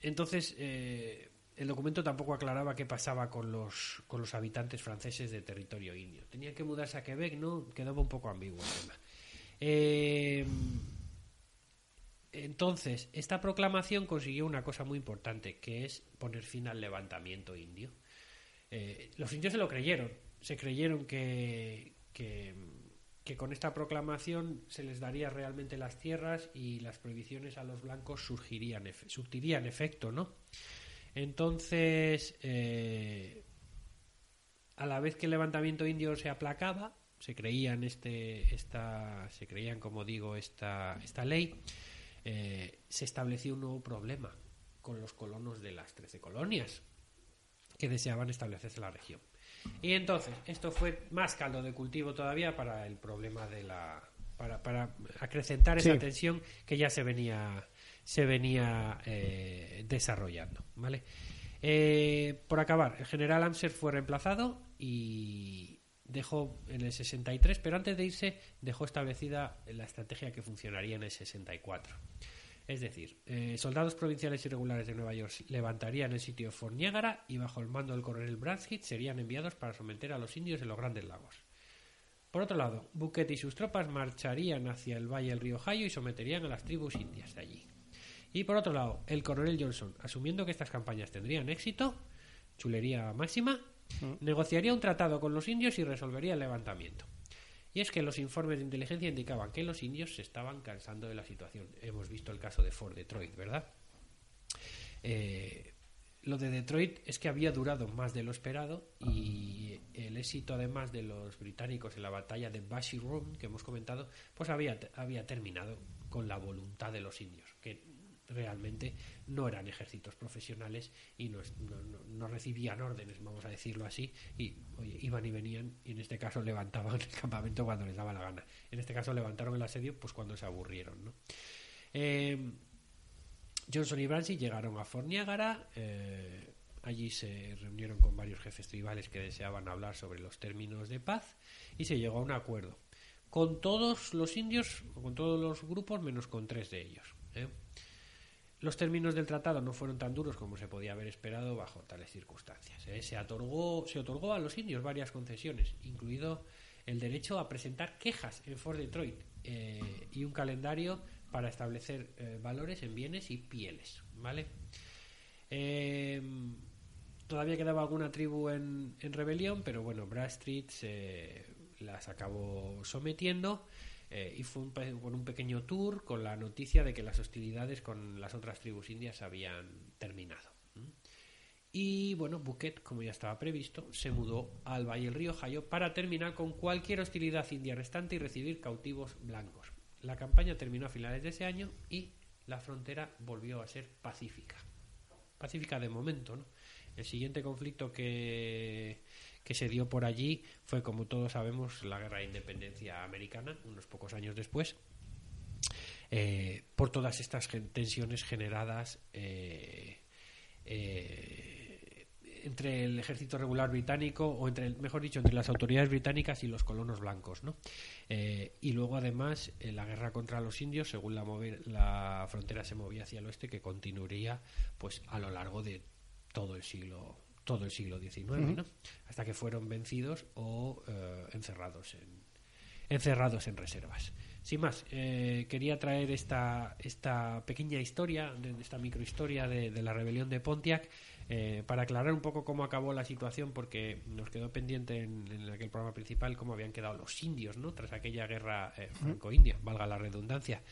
Speaker 3: entonces, eh, el documento tampoco aclaraba qué pasaba con los, con los habitantes franceses de territorio indio. Tenían que mudarse a Quebec, ¿no? Quedaba un poco ambiguo el tema. Eh, entonces, esta proclamación consiguió una cosa muy importante, que es poner fin al levantamiento indio. Eh, los indios se lo creyeron, se creyeron que, que, con esta proclamación se les daría realmente las tierras y las prohibiciones a los blancos surgirían, surtirían efecto, ¿no? Entonces, eh, a la vez que el levantamiento indio se aplacaba, se creían este, esta, se creían, como digo, esta, esta ley, eh, se estableció un nuevo problema con los colonos de las trece colonias que deseaban establecerse en la región. Y entonces, esto fue más caldo de cultivo todavía para el problema de la. para, para acrecentar esa tensión que ya se venía se venía eh, desarrollando. ¿vale? Eh, por acabar, el general Amser fue reemplazado y dejó en el 63, pero antes de irse dejó establecida la estrategia que funcionaría en el 64. Es decir, eh, soldados provinciales irregulares de Nueva York levantarían el sitio de Fort Niagara y bajo el mando del coronel Bradstreet serían enviados para someter a los indios en los Grandes Lagos. Por otro lado, Bucket y sus tropas marcharían hacia el valle del río Ohio y someterían a las tribus indias de allí. Y por otro lado, el coronel Johnson, asumiendo que estas campañas tendrían éxito, chulería máxima, negociaría un tratado con los indios y resolvería el levantamiento. Y es que los informes de inteligencia indicaban que los indios se estaban cansando de la situación. Hemos visto el caso de Fort Detroit, ¿verdad? Eh, lo de Detroit es que había durado más de lo esperado y el éxito además de los británicos en la batalla de Bashy Run que hemos comentado, pues había, había terminado con la voluntad de los indios, que realmente no eran ejércitos profesionales y no, no- recibían órdenes, vamos a decirlo así, y oye, iban y venían y en este caso levantaban el campamento cuando les daba la gana. En este caso levantaron el asedio pues cuando se aburrieron. ¿no? Eh, Johnson y Brancy llegaron a Fort Niagara. eh, allí se reunieron con varios jefes tribales que deseaban hablar sobre los términos de paz y se llegó a un acuerdo con todos los indios, con todos los grupos, menos con tres de ellos. ¿eh? Los términos del tratado no fueron tan duros como se podía haber esperado bajo tales circunstancias. ¿eh? Se, otorgó, se otorgó a los indios varias concesiones, incluido el derecho a presentar quejas en Fort Detroit eh, y un calendario para establecer eh, valores en bienes y pieles. ¿vale? Eh, todavía quedaba alguna tribu en, en rebelión, pero bueno, Bradstreet se las acabó sometiendo eh, y fue un con un pequeño tour con la noticia de que las hostilidades con las otras tribus indias habían terminado. Y bueno, Bucket, como ya estaba previsto, se mudó al Valle del Río Ohio para terminar con cualquier hostilidad india restante y recibir cautivos blancos. La campaña terminó a finales de ese año y la frontera volvió a ser pacífica. Pacífica de momento, ¿no? El siguiente conflicto que, que se dio por allí fue, como todos sabemos, la guerra de independencia americana, unos pocos años después, eh, por todas estas tensiones generadas eh, eh, entre el ejército regular británico, o entre, mejor dicho, entre las autoridades británicas y los colonos blancos, ¿no? Eh, y luego, además, la guerra contra los indios, según la, la frontera se movía hacia el oeste, que continuaría, pues, a lo largo de todo el siglo todo el siglo XIX, ¿no? hasta que fueron vencidos o eh, encerrados en, encerrados en reservas. Sin más, eh, quería traer esta, esta pequeña historia, esta microhistoria de, de la rebelión de Pontiac, eh, para aclarar un poco cómo acabó la situación, porque nos quedó pendiente en, en aquel programa principal cómo habían quedado los indios, ¿no? Tras aquella guerra eh, franco-india, valga la redundancia.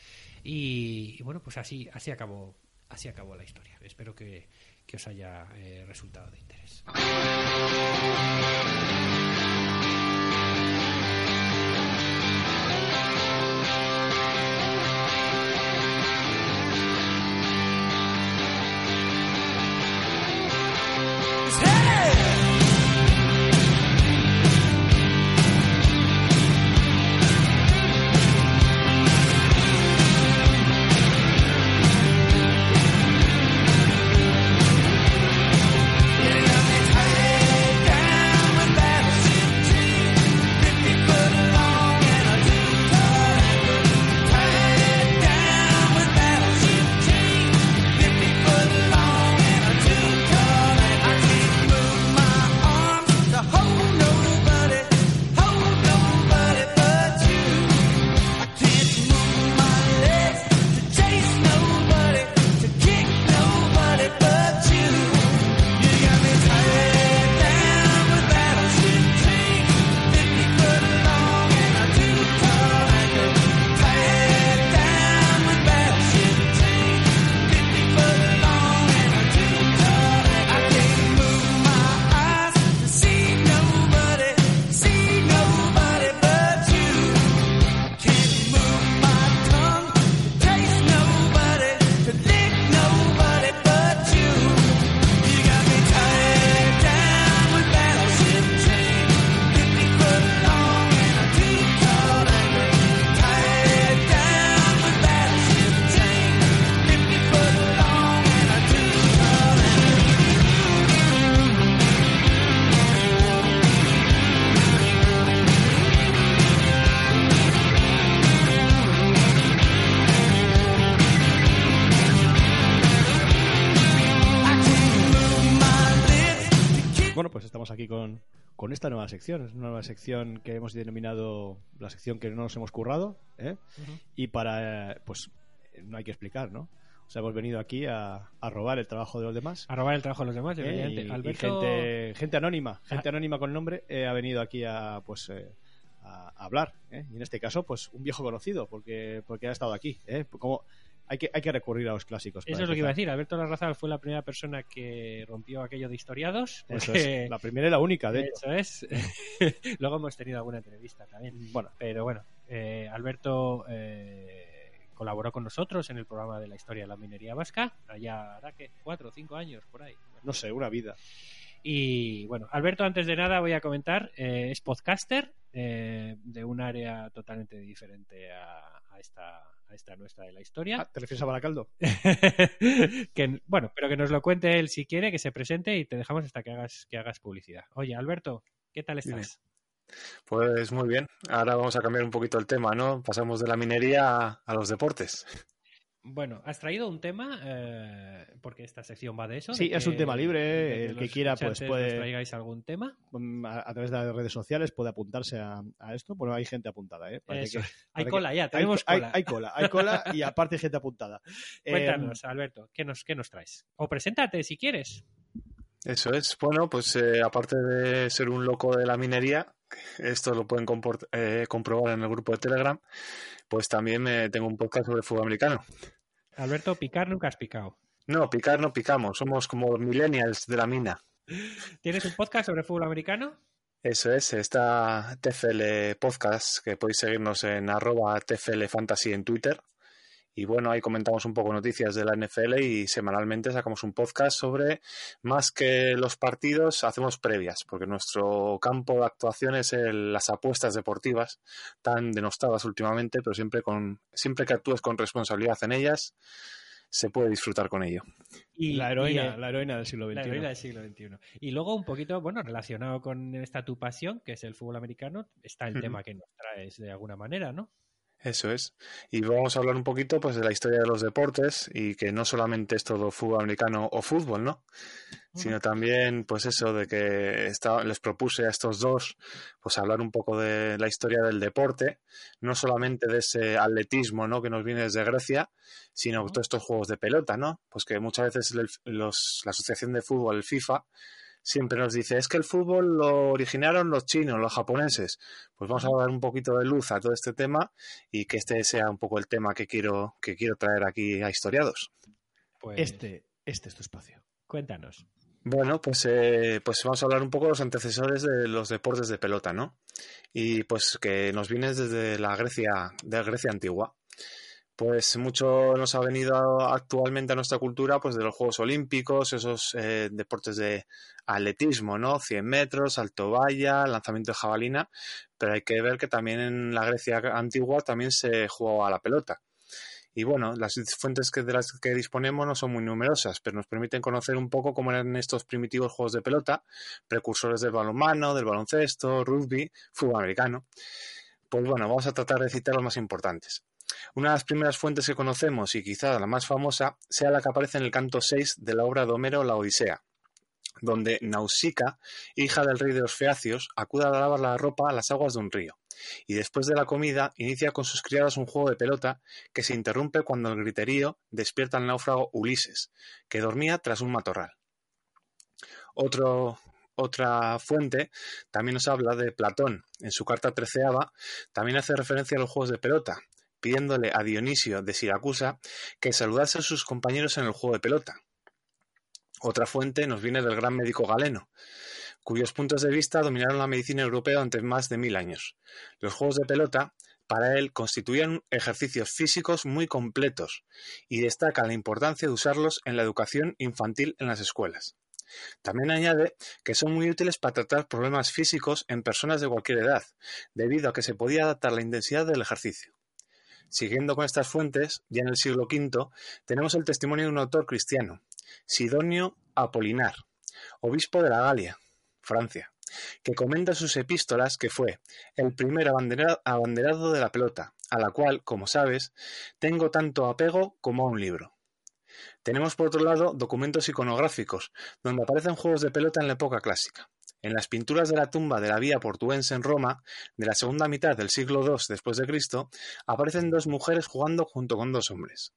Speaker 3: Y, y bueno, pues así, así acabó, así acabó la historia. Espero que, que os haya eh, resultado de interés.
Speaker 1: Con, esta nueva sección. Es una nueva sección que hemos denominado la sección que no nos hemos currado. ¿eh? Y para, eh, pues, no hay que explicar, ¿no? O sea, hemos venido aquí a, a robar el trabajo de los demás.
Speaker 3: A robar el trabajo de los demás,
Speaker 1: ¿eh?
Speaker 3: evidentemente.
Speaker 1: Y, y
Speaker 3: Alberto,
Speaker 1: gente, gente anónima, gente
Speaker 3: Ah.
Speaker 1: anónima con nombre, eh, ha venido aquí a, pues, eh, a, a hablar. ¿eh? Y en este caso, pues, un viejo conocido, porque, porque ha estado aquí. ¿eh? Como, hay, que, hay que recurrir a los clásicos.
Speaker 3: Eso es lo que iba a decir. Alberto Larrazal fue la primera persona que rompió aquello de historiados.
Speaker 1: Eso
Speaker 3: porque-
Speaker 1: es, la primera y la única, de hecho.
Speaker 3: Eso es. Luego hemos tenido alguna entrevista también.
Speaker 1: Bueno,
Speaker 3: Pero bueno, eh, Alberto eh, colaboró con nosotros en el programa de la historia de la minería vasca. Allá hará que cuatro o cinco años por ahí.
Speaker 1: no sé, una vida.
Speaker 3: Y bueno, Alberto, antes de nada voy a comentar, eh, es podcaster eh, de un área totalmente diferente a, a esta, a esta nuestra de la historia.
Speaker 1: Ah, ¿Te refieres a Baracaldo?
Speaker 3: que, bueno, pero que nos lo cuente él si quiere, que se presente y te dejamos hasta que hagas, que hagas publicidad. Oye, Alberto, ¿qué tal estás?
Speaker 4: Pues muy bien. Ahora vamos a cambiar un poquito el tema, ¿no? Pasamos de la minería a, a los deportes.
Speaker 3: Bueno, has traído un tema, eh, porque esta sección va de eso.
Speaker 1: Sí,
Speaker 3: de
Speaker 1: es un tema libre,
Speaker 3: de
Speaker 1: el que quiera, pues, puede-
Speaker 3: nos traigáis algún tema.
Speaker 1: Mm, a, a través de las redes sociales puede apuntarse a, a esto. Bueno, hay gente apuntada, ¿eh? Parece
Speaker 3: Eso.
Speaker 1: que-
Speaker 3: Hay cola
Speaker 1: que-
Speaker 3: ya, tenemos
Speaker 1: hay,
Speaker 3: cola.
Speaker 1: Hay, cola, hay cola y aparte hay gente apuntada. Eh,
Speaker 3: Cuéntanos, Alberto, ¿qué nos, ¿qué nos traes? O preséntate si quieres.
Speaker 4: Eso es. Bueno, pues eh, aparte de ser un loco de la minería, esto lo pueden eh, comprobar en el grupo de Telegram, pues también eh, tengo un podcast sobre fútbol americano.
Speaker 3: Alberto, picar nunca has picado.
Speaker 4: No, picar no picamos, somos como millennials de la mina.
Speaker 3: ¿Tienes un podcast sobre fútbol americano?
Speaker 4: Eso es, está TFL Podcast, que podéis seguirnos en arroba TFL Fantasy en Twitter. Y bueno, ahí comentamos un poco noticias de la NFL y semanalmente sacamos un podcast sobre, más que los partidos, hacemos previas, porque nuestro campo de actuación es el- las apuestas deportivas, tan denostadas últimamente, pero siempre, con, siempre que actúes con responsabilidad en ellas, se puede disfrutar con ello.
Speaker 3: Y,
Speaker 1: la,
Speaker 3: y,
Speaker 1: heroína,
Speaker 3: eh,
Speaker 1: la heroína del siglo
Speaker 3: la
Speaker 1: XXI.
Speaker 3: heroína del siglo XXI. Y luego un poquito, bueno, relacionado con esta tu pasión, que es el fútbol americano, está el tema que nos traes de alguna manera, ¿no?
Speaker 4: Eso es. Y vamos a hablar un poquito pues de la historia de los deportes y que no solamente es todo fútbol americano o fútbol, ¿no? Sino también pues eso de que les propuse a estos dos pues hablar un poco de la historia del deporte, no solamente de ese atletismo, ¿no? que nos viene desde Grecia, sino todos estos juegos de pelota, ¿no? Pues que muchas veces el- los- la Asociación de Fútbol, el FIFA, siempre nos dice, es que el fútbol lo originaron los chinos, los japoneses. Pues vamos a dar un poquito de luz a todo este tema y que este sea un poco el tema que quiero, que quiero traer aquí a historiados.
Speaker 3: Pues
Speaker 1: Este, este es tu espacio.
Speaker 3: cuéntanos.
Speaker 4: Bueno, pues, eh, pues vamos a hablar un poco de los antecesores de los deportes de pelota, ¿no? Y pues que nos viene desde la Grecia, de Grecia antigua. Pues mucho nos ha venido actualmente a nuestra cultura, pues de los Juegos Olímpicos, esos eh, deportes de atletismo, ¿no? 100 metros, alto valla, lanzamiento de jabalina, pero hay que ver que también en la Grecia antigua también se jugaba a la pelota. Y bueno, las fuentes que, de las que disponemos no son muy numerosas, pero nos permiten conocer un poco cómo eran estos primitivos juegos de pelota, precursores del balonmano, del baloncesto, rugby, fútbol americano. Pues bueno, vamos a tratar de citar los más importantes. Una de las primeras fuentes que conocemos, y quizá la más famosa, sea la que aparece en el canto 6 de la obra de Homero La Odisea, donde Nausicaa, hija del rey de los feacios, acude a lavar la ropa a las aguas de un río y después de la comida inicia con sus criadas un juego de pelota que se interrumpe cuando el griterío despierta al náufrago Ulises, que dormía tras un matorral. Otra fuente también nos habla de Platón. En su carta treceava también hace referencia a los juegos de pelota, pidiéndole a Dionisio de Siracusa que saludase a sus compañeros en el juego de pelota. Otra fuente nos viene del gran médico galeno, cuyos puntos de vista dominaron la medicina europea durante más de mil años. Los juegos de pelota, para él, constituían ejercicios físicos muy completos y destaca la importancia de usarlos en la educación infantil en las escuelas. También añade que son muy útiles para tratar problemas físicos en personas de cualquier edad, debido a que se podía adaptar la intensidad del ejercicio. Siguiendo con estas fuentes, ya en el siglo V, tenemos el testimonio de un autor cristiano, Sidonio Apolinar, obispo de la Galia, Francia, que comenta en sus epístolas que fue el primer abandera- abanderado de la pelota, a la cual, como sabes, tengo tanto apego como a un libro. Tenemos por otro lado documentos iconográficos, donde aparecen juegos de pelota en la época clásica. En las pinturas de la tumba de la Vía Portuense en Roma, de la segunda mitad del siglo II después de Cristo, aparecen dos mujeres jugando junto con dos hombres.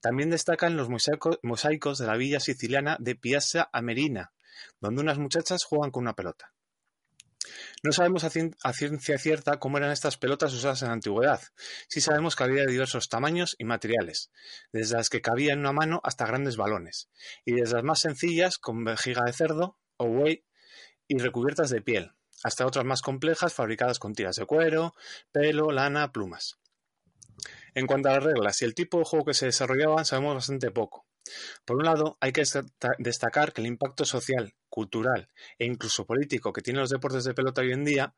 Speaker 4: También destacan los mosaico- mosaicos de la villa siciliana de Piazza Amerina, donde unas muchachas juegan con una pelota. No sabemos a, cien- a ciencia cierta cómo eran estas pelotas usadas en la antigüedad. Sí sabemos que había diversos tamaños y materiales, desde las que cabía en una mano hasta grandes balones, y desde las más sencillas, con vejiga de cerdo o buey y recubiertas de piel, hasta otras más complejas fabricadas con tiras de cuero, pelo, lana, plumas. En cuanto a las reglas y el tipo de juego que se desarrollaban, sabemos bastante poco. Por un lado, hay que desta- destacar que el impacto social, cultural e incluso político que tienen los deportes de pelota hoy en día,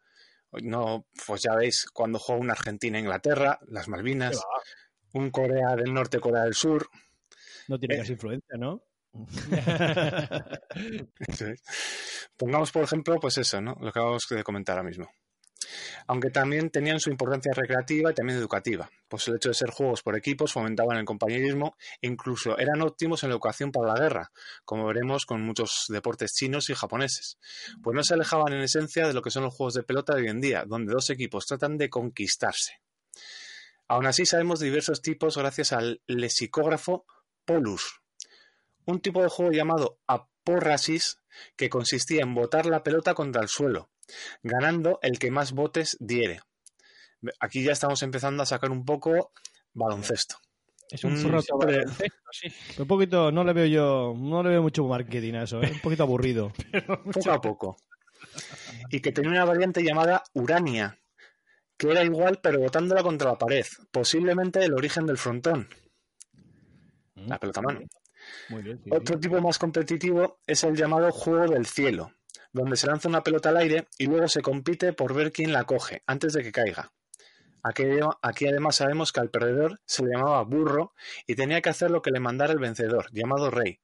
Speaker 4: no, pues ya veis, cuando juega una Argentina e Inglaterra, las Malvinas, un Corea del Norte, Corea del Sur,
Speaker 1: No tiene
Speaker 4: Eh.
Speaker 1: casi influencia, ¿no?
Speaker 4: Pongamos, por ejemplo, pues eso, ¿no? Lo que acabamos de comentar ahora mismo. Aunque también tenían su importancia recreativa y también educativa, pues el hecho de ser juegos por equipos fomentaban el compañerismo e incluso eran óptimos en la educación para la guerra, como veremos con muchos deportes chinos y japoneses. Pues no se alejaban en esencia de lo que son los juegos de pelota de hoy en día, donde dos equipos tratan de conquistarse. Aún así sabemos diversos tipos gracias al lexicógrafo Polus, un tipo de juego llamado apórrasis que consistía en botar la pelota contra el suelo, ganando el que más botes diere. Aquí ya estamos empezando a sacar un poco baloncesto.
Speaker 3: Es un
Speaker 4: Mm,
Speaker 3: baloncesto, sí.
Speaker 1: Un poquito, no le veo yo, no le veo mucho marketing a eso, ¿eh? un poquito aburrido.
Speaker 4: poco a poco. Y que tenía una variante llamada Urania, que era igual pero botándola contra la pared, posiblemente el origen del frontón, la pelota a mano. Otro tipo más competitivo es el llamado juego del cielo, donde se lanza una pelota al aire y luego se compite por ver quién la coge antes de que caiga. Aquí, aquí además sabemos que al perdedor se le llamaba burro y tenía que hacer lo que le mandara el vencedor, llamado rey.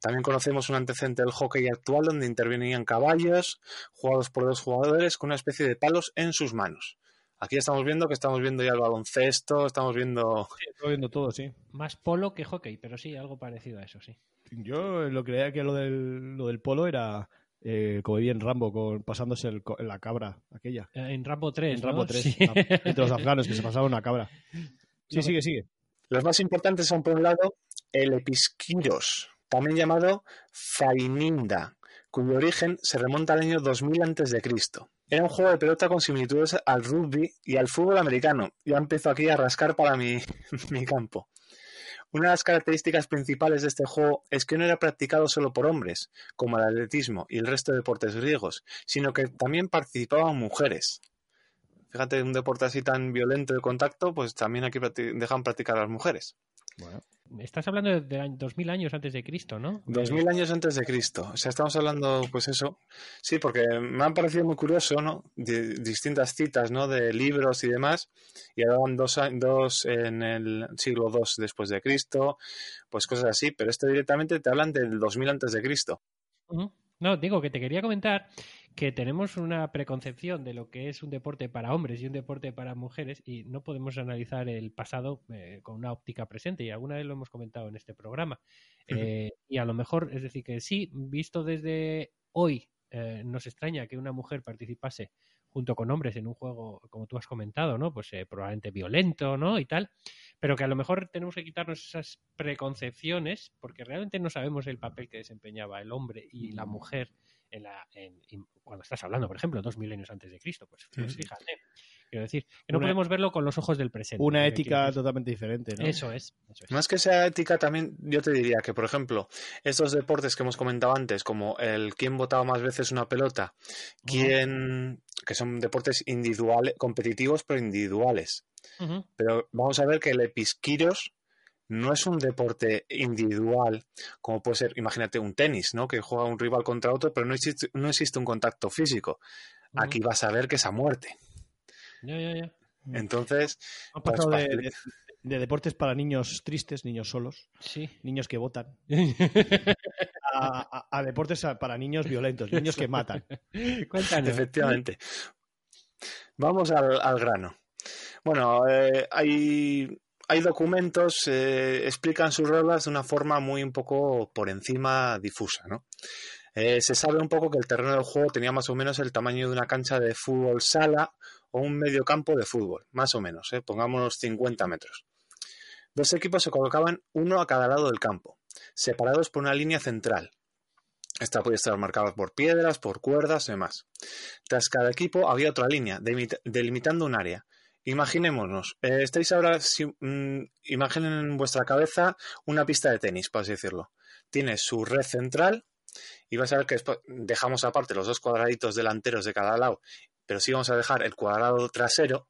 Speaker 4: También conocemos un antecedente del hockey actual donde intervenían caballos, jugados por dos jugadores con una especie de palos en sus manos. Aquí estamos viendo que estamos viendo ya el baloncesto, estamos viendo...
Speaker 1: sí. Estoy viendo todo, sí.
Speaker 3: Más polo que hockey, pero sí, algo parecido a eso, sí.
Speaker 1: Yo lo creía que lo del, lo del polo era eh, como bien Rambo, con, pasándose el la cabra, aquella.
Speaker 3: Eh, En Rambo 3,
Speaker 1: En Rambo
Speaker 3: ¿no?
Speaker 1: 3,
Speaker 3: Sí.
Speaker 1: entre los afganos, que se pasaba una cabra. Sí, sigue, sigue.
Speaker 4: Los más importantes son, por un lado, el episquiros, también llamado Faininda, cuyo origen se remonta al año 2000 a.C. Era un juego de pelota con similitudes al rugby y al fútbol americano. Ya empiezo aquí a rascar para mi, mi campo. Una de las características principales de este juego es que no era practicado solo por hombres, como el atletismo y el resto de deportes griegos, sino que también participaban mujeres. Fíjate, un deporte así tan violento de contacto, pues también aquí practi- dejan practicar a las mujeres.
Speaker 3: Estás hablando de, de año- 2000 años antes de Cristo, ¿no?
Speaker 4: Dos mil años antes de Cristo. O sea, estamos hablando, pues eso. Sí, porque me han parecido muy curioso, ¿no? Di- distintas citas, ¿no? De libros y demás. Y hablaban dos, dos en el siglo II después de Cristo, pues cosas así. Pero esto directamente te hablan del 2000 antes de Cristo.
Speaker 3: No, digo que te quería comentar que tenemos una preconcepción de lo que es un deporte para hombres y un deporte para mujeres y no podemos analizar el pasado eh, con una óptica presente y alguna vez lo hemos comentado en este programa. Eh, y a lo mejor, es decir, que sí, visto desde hoy, eh, nos extraña que una mujer participase junto con hombres en un juego, como tú has comentado, ¿no? Pues eh, probablemente violento, ¿no? Y tal, pero que a lo mejor tenemos que quitarnos esas preconcepciones porque realmente no sabemos el papel que desempeñaba el hombre y la mujer en la, en- en- cuando estás hablando, por ejemplo, dos milenios antes de Cristo. Pues, pues fíjate. Quiero decir, que no
Speaker 1: Una-
Speaker 3: podemos verlo con los ojos del presente.
Speaker 1: Una
Speaker 3: que
Speaker 1: ética totalmente diferente, ¿no?
Speaker 3: Eso es. Eso es.
Speaker 4: Más que sea ética, también yo te diría que, por ejemplo, estos deportes que hemos comentado antes, como el quién botaba más veces una pelota, quién, que son deportes individuales, competitivos pero individuales. Pero vamos a ver que el episquiros no es un deporte individual, como puede ser, imagínate, un tenis, ¿no? Que juega un rival contra otro, pero no existe, no existe un contacto físico. Aquí vas a ver que es a muerte.
Speaker 3: Ya, ya, ya.
Speaker 4: Entonces,
Speaker 1: Ha
Speaker 4: pues,
Speaker 1: pasado de,
Speaker 4: facilita-
Speaker 1: de- de deportes para niños tristes, niños solos,
Speaker 3: Sí.
Speaker 1: niños que votan, a, a- a deportes para niños violentos, niños que matan.
Speaker 3: Cuéntanos.
Speaker 4: Efectivamente. Vamos al, al grano. Bueno, eh, hay, hay documentos, eh, explican sus reglas de una forma muy un poco por encima difusa, ¿no? Eh, se sabe un poco que el terreno del juego tenía más o menos el tamaño de una cancha de fútbol sala o un medio campo de fútbol, más o menos, ¿eh? pongámonos 50 metros. Dos equipos se colocaban uno a cada lado del campo, separados por una línea central. Esta podía estar marcada por piedras, por cuerdas y demás. Tras cada equipo había otra línea, delimitando un área. Imaginémonos, eh, estáis ahora, si- mm, imaginen en vuestra cabeza una pista de tenis, por así decirlo. Tiene su red central y vais a ver que dejamos aparte los dos cuadraditos delanteros de cada lado, pero sí vamos a dejar el cuadrado trasero.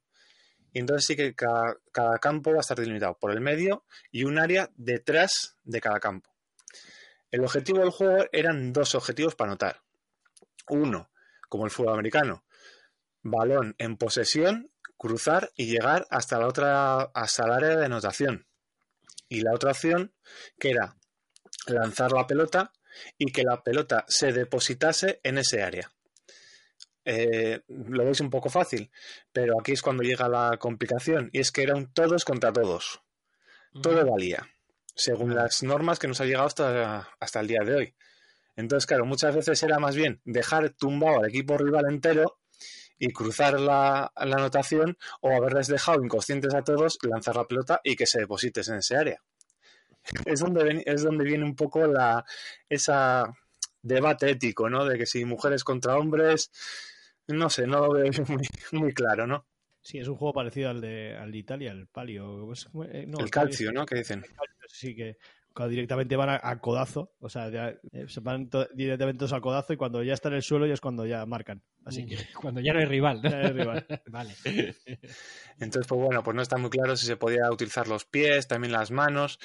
Speaker 4: Y entonces sí que cada, cada campo va a estar delimitado por el medio y un área detrás de cada campo. El objetivo del juego eran dos objetivos para anotar. Uno, como el fútbol americano, balón en posesión, cruzar y llegar hasta la otra, hasta el área de anotación. Y la otra opción, que era lanzar la pelota y que la pelota se depositase en ese área. Eh, lo veis un poco fácil, pero aquí es cuando llega la complicación, y es que eran todos contra todos. Todo valía, según las normas que nos ha llegado hasta, hasta el día de hoy. Entonces, claro, muchas veces era más bien dejar tumbado al equipo rival entero y cruzar la, la anotación o haberles dejado inconscientes a todos, lanzar la pelota y que se deposites en ese área. Es donde, ven- es donde viene un poco la, esa debate ético, ¿no? De que si mujeres contra hombres, no sé, no lo veo muy, muy claro, ¿no?
Speaker 1: Sí, es un juego parecido al de, al de Italia, el palio. eh, no,
Speaker 4: el calcio, ¿no? Que dicen.
Speaker 1: Sí, que cuando directamente van a, a codazo, o sea, ya, eh, se van to- directamente todos al codazo y cuando ya está en el suelo ya es cuando ya marcan. Así que
Speaker 3: Cuando ya no es rival.
Speaker 1: ya es rival.
Speaker 3: vale.
Speaker 4: Entonces, pues bueno, pues no está muy claro si se podía utilizar los pies, también las manos,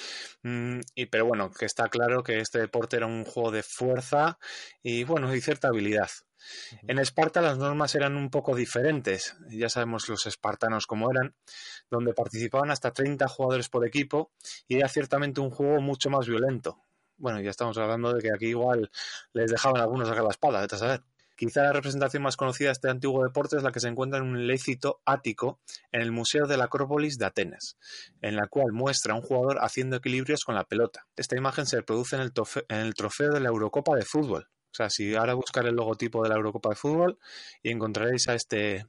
Speaker 4: mm, y, pero bueno, que está claro que este deporte era un juego de fuerza y bueno, y cierta habilidad. En Esparta las normas eran un poco diferentes, ya sabemos los espartanos cómo eran, donde participaban hasta 30 jugadores por equipo y era ciertamente un juego mucho más violento. Bueno, ya estamos hablando de que aquí igual les dejaban algunos sacar la espada, vete a saber. Quizá la representación más conocida de este antiguo deporte es la que se encuentra en un lécito ático en el Museo de la Acrópolis de Atenas, en la cual muestra a un jugador haciendo equilibrios con la pelota. Esta imagen se reproduce en el, tofe- en el trofeo de la Eurocopa de fútbol. O sea, si ahora buscar el logotipo de la Eurocopa de fútbol y encontraréis a este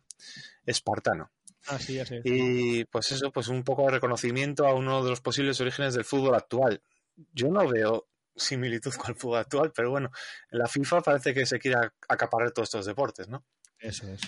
Speaker 4: espartano.
Speaker 1: Ah, sí, ya sé.
Speaker 4: Y pues eso, pues un poco de reconocimiento a uno de los posibles orígenes del fútbol actual. Yo no veo similitud con el fútbol actual, pero bueno, en la FIFA parece que se quiere acaparar todos estos deportes, ¿no?
Speaker 1: Eso es.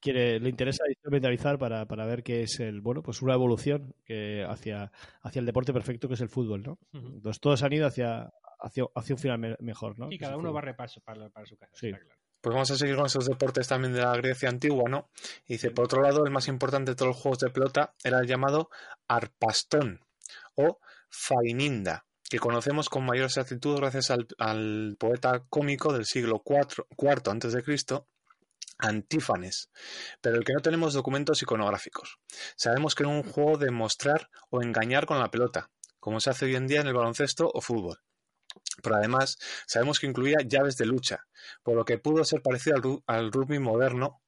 Speaker 1: quiere, le interesa instrumentalizar para, para ver qué es el, bueno, pues una evolución que hacia, hacia el deporte perfecto que es el fútbol, ¿no? Entonces todos han ido hacia, hacia, hacia un final me- mejor, ¿no?
Speaker 3: Y cada uno va a repaso para, para su casa.
Speaker 1: Sí.
Speaker 3: está claro.
Speaker 4: Pues vamos a seguir con esos deportes también de la Grecia antigua, ¿no? Y dice, por otro lado, el más importante de todos los juegos de pelota era el llamado arpastón o faininda, que conocemos con mayor exactitud gracias al, al poeta cómico del siglo IV, IV antes de Cristo, Antífanes, pero el que no tenemos documentos iconográficos. Sabemos que era un juego de mostrar o engañar con la pelota, como se hace hoy en día en el baloncesto o fútbol. Pero además sabemos que incluía llaves de lucha, por lo que pudo ser parecido al, ru- al rugby moderno,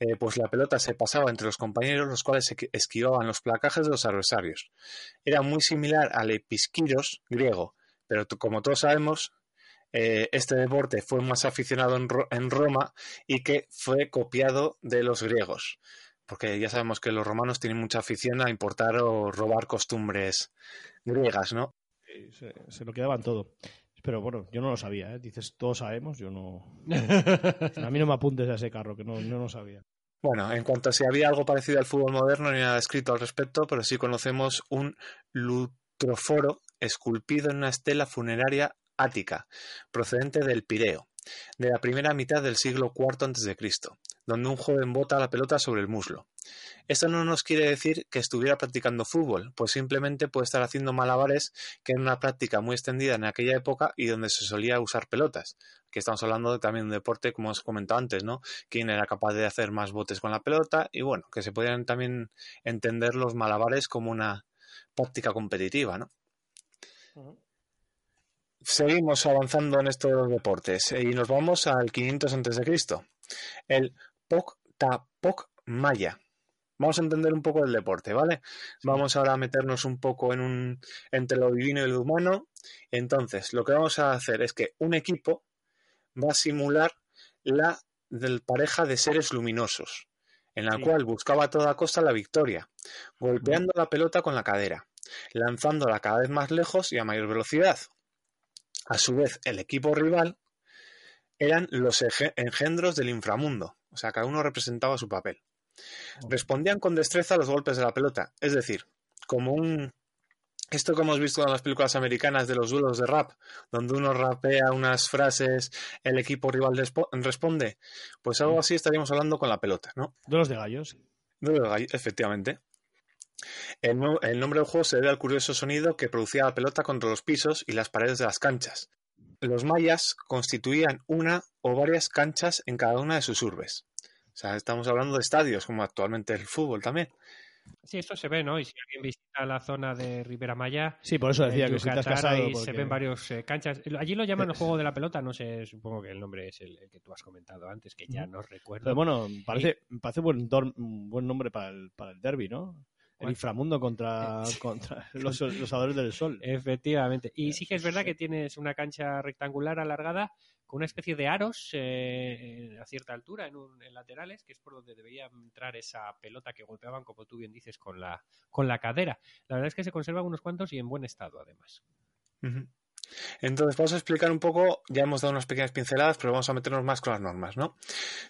Speaker 4: eh, pues la pelota se pasaba entre los compañeros, los cuales esqui- esquivaban los placajes de los adversarios. Era muy similar al episquiros griego, pero como todos sabemos, eh, este deporte fue más aficionado en Roma y que fue copiado de los griegos. Porque ya sabemos que los romanos tienen mucha afición a importar o robar costumbres griegas, ¿no?
Speaker 1: Sí, se, se lo quedaban todo. Pero bueno, yo no lo sabía, ¿eh? Dices, todos sabemos, yo no... A mí no me apuntes a ese carro, que no, no lo sabía.
Speaker 4: Bueno, en cuanto a si había algo parecido al fútbol moderno, no hay nada escrito al respecto, pero sí conocemos un lutroforo esculpido en una estela funeraria ática, procedente del Pireo, de la primera mitad del siglo IV a.C., donde un joven bota la pelota sobre el muslo. Esto no nos quiere decir que estuviera practicando fútbol, pues simplemente puede estar haciendo malabares, que era una práctica muy extendida en aquella época y donde se solía usar pelotas. Que estamos hablando de también de un deporte, como os comentado antes, ¿no? quién era capaz de hacer más botes con la pelota y bueno, que se podían también entender los malabares como una práctica competitiva, ¿no? Seguimos avanzando en estos deportes y nos vamos al 500 a.C. El Pok Tapok Maya. Vamos a entender un poco el deporte, ¿vale? Vamos ahora a meternos un poco en un entre lo divino y lo humano. Entonces, lo que vamos a hacer es que un equipo va a simular la del pareja de seres luminosos, en la
Speaker 1: Sí.
Speaker 4: cual buscaba a toda costa la victoria, golpeando la pelota con la cadera, lanzándola cada vez más lejos y a mayor velocidad. A su vez, el equipo rival eran los engendros del inframundo, o sea, cada uno representaba su papel. Respondían con destreza a los golpes de la pelota, es decir, como un... Esto que hemos visto en las películas americanas de los duelos de rap, donde uno rapea unas frases, el equipo rival responde, pues algo así estaríamos hablando con la pelota, ¿no?
Speaker 1: Duelos de gallos.
Speaker 4: Duelo de gallo, efectivamente. El, no- el nombre del juego se debe al curioso sonido que producía la pelota contra los pisos y las paredes de las canchas. Los mayas constituían una o varias canchas en cada una de sus urbes. O sea, estamos hablando de estadios, como actualmente el fútbol también.
Speaker 3: Sí, esto se ve, ¿no? Y si alguien visita la zona de Ribera Maya,
Speaker 1: Sí, por eso decía que si
Speaker 3: Yucatán,
Speaker 1: casado... porque-
Speaker 3: se ven varios eh, canchas. Allí lo llaman el juego de la pelota, no sé, supongo que el nombre es el, el que tú has comentado antes, que ya no recuerdo.
Speaker 1: Pero bueno, parece, parece buen, buen nombre para el, para el derby, ¿no? El inframundo contra, contra los, los adores del sol.
Speaker 3: Efectivamente. Y sí que es verdad que tienes una cancha rectangular alargada con una especie de aros eh, a cierta altura en, un- en laterales, que es por donde debería entrar esa pelota que golpeaban, como tú bien dices, con la, con la cadera. La verdad es que se conservan unos cuantos y en buen estado, además.
Speaker 4: Entonces, vamos a explicar un poco, ya hemos dado unas pequeñas pinceladas, pero vamos a meternos más con las normas, ¿no?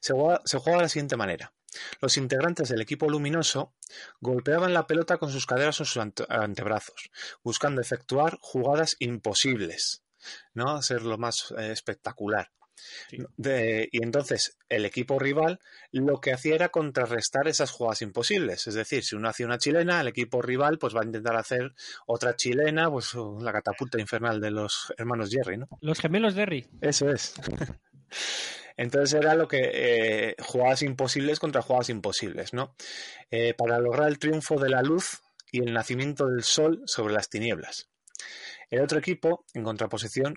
Speaker 4: Se juega, de la siguiente manera. Los integrantes del equipo luminoso golpeaban la pelota con sus caderas o sus ante- antebrazos, buscando efectuar jugadas imposibles, ¿no? Ser lo más eh, espectacular.
Speaker 1: Sí.
Speaker 4: De- y entonces el equipo rival lo que hacía era contrarrestar esas jugadas imposibles. Es decir, si uno hacía una chilena, el equipo rival pues va a intentar hacer otra chilena, pues la catapulta infernal de los hermanos Jerry, ¿no?
Speaker 3: Los gemelos Derry.
Speaker 4: Eso es. Entonces era lo que eh, jugadas imposibles contra jugadas imposibles, ¿no? Eh, para lograr el triunfo de la luz y el nacimiento del sol sobre las tinieblas. El otro equipo, en contraposición,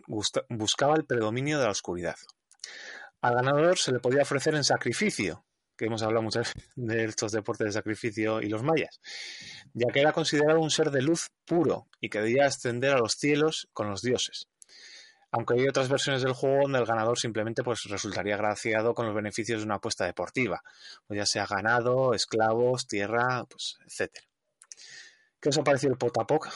Speaker 4: buscaba el predominio de la oscuridad. Al ganador se le podía ofrecer en sacrificio, que hemos hablado muchas veces de estos deportes de sacrificio y los mayas, ya que era considerado un ser de luz puro y que debía ascender a los cielos con los dioses. Aunque hay otras versiones del juego donde el ganador simplemente pues, resultaría agraciado con los beneficios de una apuesta deportiva, pues ya sea ganado, esclavos, tierra, pues, etcétera. ¿Qué os ha parecido el potapoc?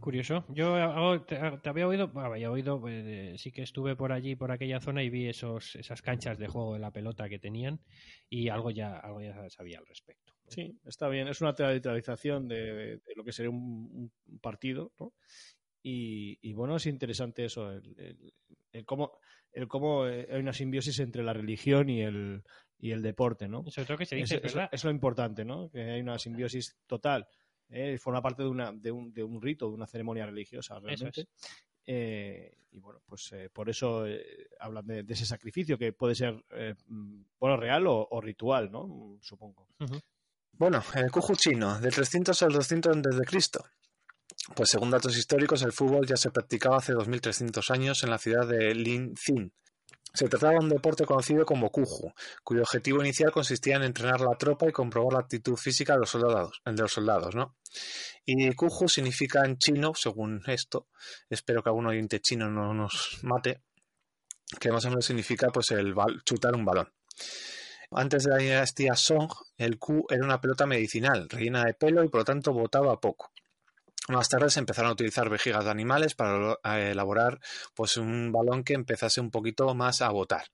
Speaker 3: Curioso. Yo hago- te, te había oído, había oído, eh, sí que estuve por allí, por aquella zona y vi esos, esas canchas de juego de la pelota que tenían y algo ya, algo ya sabía al respecto.
Speaker 1: Sí, está bien. Es una teatralización de, de lo que sería un, un partido, ¿no? Y, y, bueno, es interesante eso, el, el- el cómo, el cómo eh, hay una simbiosis entre la religión y el, y el deporte, ¿no?
Speaker 3: Sobre todo que se
Speaker 1: Es,
Speaker 3: dice,
Speaker 1: es-
Speaker 3: ¿verdad?
Speaker 1: es lo importante, ¿no? Que hay una simbiosis total. ¿Eh? Forma parte de, una, de, un, de un rito, de una ceremonia religiosa, realmente.
Speaker 3: es.
Speaker 1: Eh, y bueno, pues eh, por eso eh, hablan de, de ese sacrificio que puede ser, bueno, real o, o ritual, ¿no? Supongo.
Speaker 4: Bueno, el Cuju chino, de 300 al 200 antes de Cristo. Pues según datos históricos, el fútbol ya se practicaba hace 2300 años en la ciudad de Linzin. Se trataba de un deporte conocido como Kuju, cuyo objetivo inicial consistía en entrenar la tropa y comprobar la actitud física de los soldados, de los soldados, ¿no? Y Kuju significa en chino, según esto, espero que algún oyente chino no nos mate, que más o menos significa pues el chutar un balón. Antes de la dinastía Song, el Ku era una pelota medicinal, rellena de pelo y por lo tanto botaba poco. Más tarde se empezaron a utilizar vejigas de animales para elaborar pues un balón que empezase un poquito más a botar.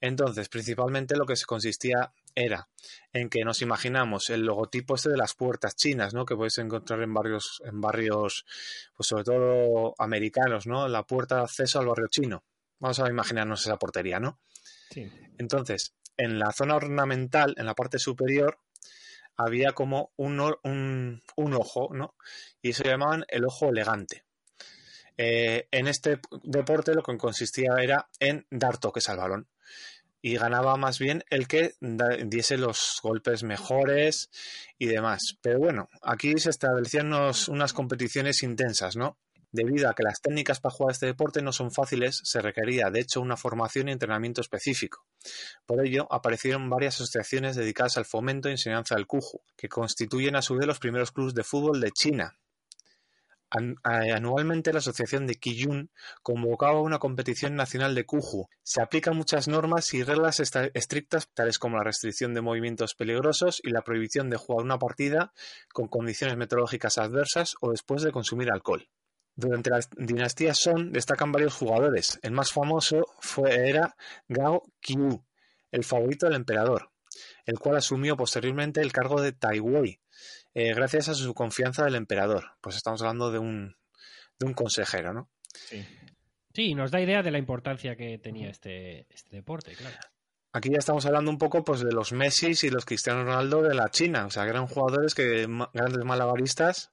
Speaker 4: Entonces, principalmente lo que se consistía era en que nos imaginamos el logotipo este de las puertas chinas, ¿no? Que puedes encontrar en barrios, en barrios, pues sobre todo americanos, ¿no? La puerta de acceso al barrio chino. Vamos a imaginarnos esa portería, ¿no?
Speaker 1: Sí.
Speaker 4: Entonces, en la zona ornamental, en la parte superior, había como un, un, un ojo, ¿no? Y eso llamaban el ojo elegante. Eh, en este deporte lo que consistía era en dar toques al balón. Y ganaba más bien el que diese los golpes mejores y demás. Pero bueno, aquí se establecían unos- unas competiciones intensas, ¿no? Debido a que las técnicas para jugar este deporte no son fáciles, se requería de hecho una formación y entrenamiento específico. Por ello, aparecieron varias asociaciones dedicadas al fomento y enseñanza del Kuju, que constituyen a su vez los primeros clubes de fútbol de China. A- Anualmente la Asociación de Qiyun convocaba una competición nacional de Kuju. Se aplican muchas normas y reglas estrictas, tales como la restricción de movimientos peligrosos y la prohibición de jugar una partida con condiciones meteorológicas adversas o después de consumir alcohol. Durante la dinastía Song destacan varios jugadores. El más famoso fue, era Gao Qiu, el favorito del emperador, el cual asumió posteriormente el cargo de Taiwei, eh, gracias a su confianza del emperador. Pues estamos hablando de un, de un consejero, ¿no?
Speaker 3: Sí, nos da idea de la importancia que tenía este, este deporte, claro.
Speaker 4: Aquí ya estamos hablando un poco pues de los Messi y los Cristiano Ronaldo de la China, o sea, que eran jugadores que grandes malabaristas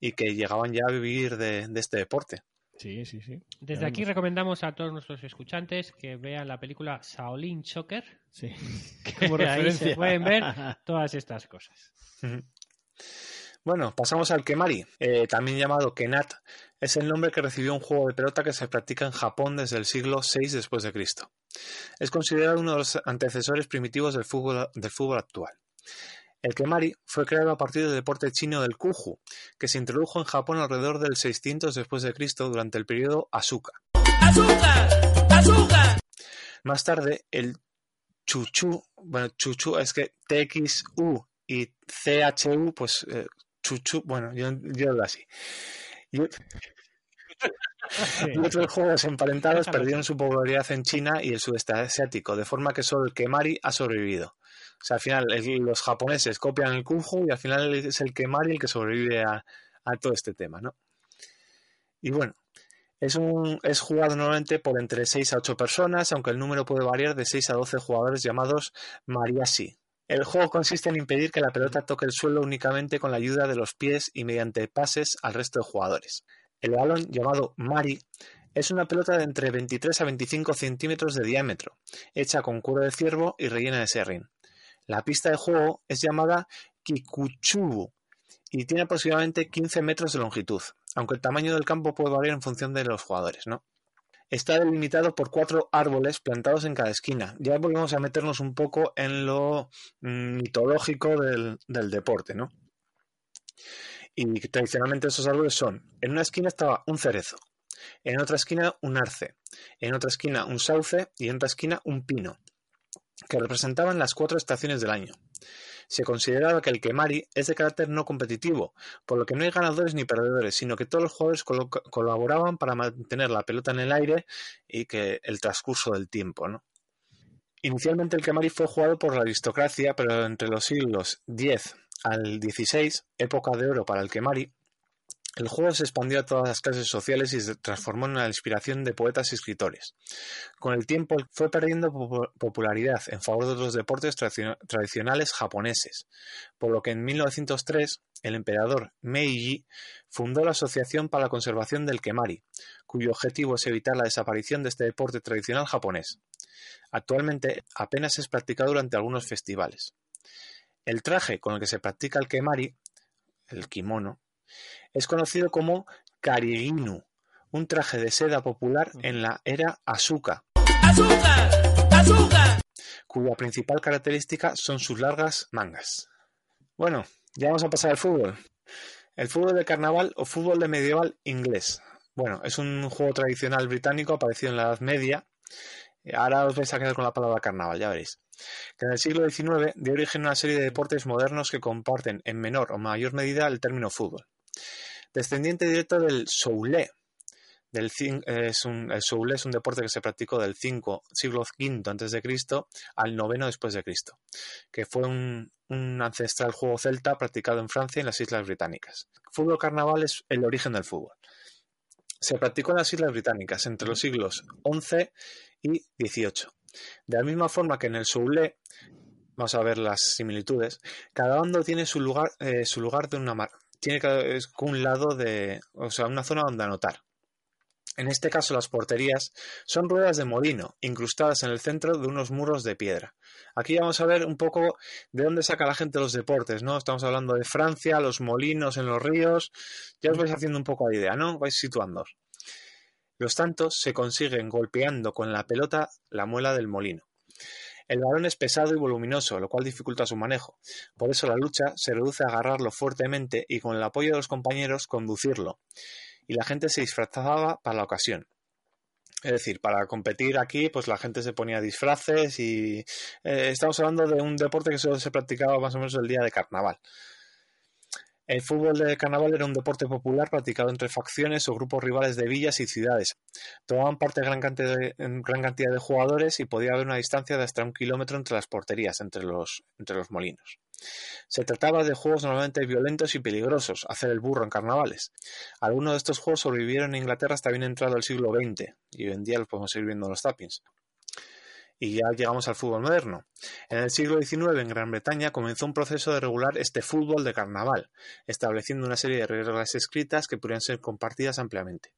Speaker 4: y que llegaban ya a vivir de, de este deporte.
Speaker 1: Sí, sí, sí.
Speaker 3: Desde aquí recomendamos a todos nuestros escuchantes que vean la película Shaolin Soccer,
Speaker 1: Sí.
Speaker 3: que
Speaker 1: Como
Speaker 3: ahí
Speaker 1: referencia.
Speaker 3: se pueden ver todas estas cosas.
Speaker 4: Bueno, pasamos al Kemari, eh, también llamado Kenat. Es el nombre que recibió un juego de pelota que se practica en Japón desde el siglo VI después de Cristo. Es considerado uno de los antecesores primitivos del fútbol, del fútbol actual. El Kemari fue creado a partir del deporte chino del Kuju, que se introdujo en Japón alrededor del 600 después de Cristo durante el periodo Asuka. Más tarde, el chuchu, bueno, chuchu es que TXU y CHU, pues eh, chuchu, bueno, yo, yo lo así. Y, y otros juegos emparentados perdieron su popularidad en China y el sudeste asiático, de forma que solo el Kemari ha sobrevivido. O sea, al final los japoneses copian el Kuju y al final es el Kemari el que sobrevive a, a todo este tema, ¿no? Y bueno, es, un, es jugado normalmente por entre 6 a 8 personas, aunque el número puede variar de 6 a 12 jugadores llamados Mariashi. El juego consiste en impedir que la pelota toque el suelo únicamente con la ayuda de los pies y mediante pases al resto de jugadores. El balón, llamado Mari, es una pelota de entre 23 a 25 centímetros de diámetro, hecha con cuero de ciervo y rellena de serrín. La pista de juego es llamada Kikuchubu y tiene aproximadamente 15 metros de longitud, aunque el tamaño del campo puede variar en función de los jugadores, ¿no? Está delimitado por cuatro árboles plantados en cada esquina. Ya volvemos a meternos un poco en lo mm, mitológico del, del deporte, ¿no? Y tradicionalmente esos árboles son, en una esquina estaba un cerezo, en otra esquina un arce, en otra esquina un sauce y en otra esquina un pino, que representaban las cuatro estaciones del año. se consideraba que el Kemari es de carácter no competitivo, por lo que no hay ganadores ni perdedores, sino que todos los jugadores colaboraban para mantener la pelota en el aire y que el transcurso del tiempo, ¿no? Inicialmente el Kemari fue jugado por la aristocracia, pero entre los siglos X al XVI, época de oro para el Kemari, el juego se expandió a todas las clases sociales y se transformó en una inspiración de poetas y escritores. Con el tiempo fue perdiendo popu- popularidad en favor de los deportes tradicio- tradicionales japoneses, por lo que en 1903 el emperador Meiji fundó la Asociación para la Conservación del Kemari, cuyo objetivo es evitar la desaparición de este deporte tradicional japonés. Actualmente apenas es practicado durante algunos festivales. El traje con el que se practica el Kemari, el kimono, es conocido como kariginu, un traje de seda popular en la era Asuka, cuya principal característica son sus largas mangas. Bueno, ya vamos a pasar al fútbol. El fútbol de carnaval o fútbol de medieval inglés. Bueno, es un juego tradicional británico aparecido en la Edad Media. Ahora os vais a quedar con la palabra carnaval, ya veréis. Que en el siglo XIX dio origen a una serie de deportes modernos que comparten en menor o mayor medida el término fútbol. Descendiente directo del un, el soulé es un deporte que se practicó del 5, siglo V antes de Cristo al noveno después de Cristo, que fue un, ancestral juego celta practicado en Francia y en las Islas Británicas. Fútbol carnaval es el origen del fútbol. Se practicó en las Islas Británicas entre los siglos XI y XVIII. De la misma forma que en el soulé, vamos a ver las similitudes, cada bando tiene su lugar, eh, su lugar de una tiene cada- es un lado de, o sea, una zona donde anotar. En este caso, las porterías son ruedas de molino, incrustadas en el centro de unos muros de piedra. Aquí vamos a ver un poco de dónde saca la gente los deportes, ¿no? Estamos hablando de Francia, los molinos en los ríos. Ya os vais haciendo un poco la idea, ¿no? Vais situando. Los tantos se consiguen golpeando con la pelota la muela del molino. El balón es pesado y voluminoso, lo cual dificulta su manejo. Por eso la lucha se reduce a agarrarlo fuertemente y con el apoyo de los compañeros conducirlo. Y la gente se disfrazaba para la ocasión. Es decir, para competir aquí, pues la gente se ponía disfraces y eh, estamos hablando de un deporte que solo se practicaba más o menos el día de carnaval. El fútbol de carnaval era un deporte popular practicado entre facciones o grupos rivales de villas y ciudades. Tomaban parte gran cantidad, de, gran cantidad de jugadores y podía haber una distancia de hasta un kilómetro entre las porterías, entre los, molinos. Se trataba de juegos normalmente violentos y peligrosos, hacer el burro en carnavales. Algunos de estos juegos sobrevivieron en Inglaterra hasta bien entrado el siglo XX, y hoy en día los podemos seguir viendo en los tappings. Y ya llegamos al fútbol moderno. En el siglo XIX, en Gran Bretaña, comenzó un proceso de regular este fútbol de carnaval, estableciendo una serie de reglas escritas que podrían ser compartidas ampliamente.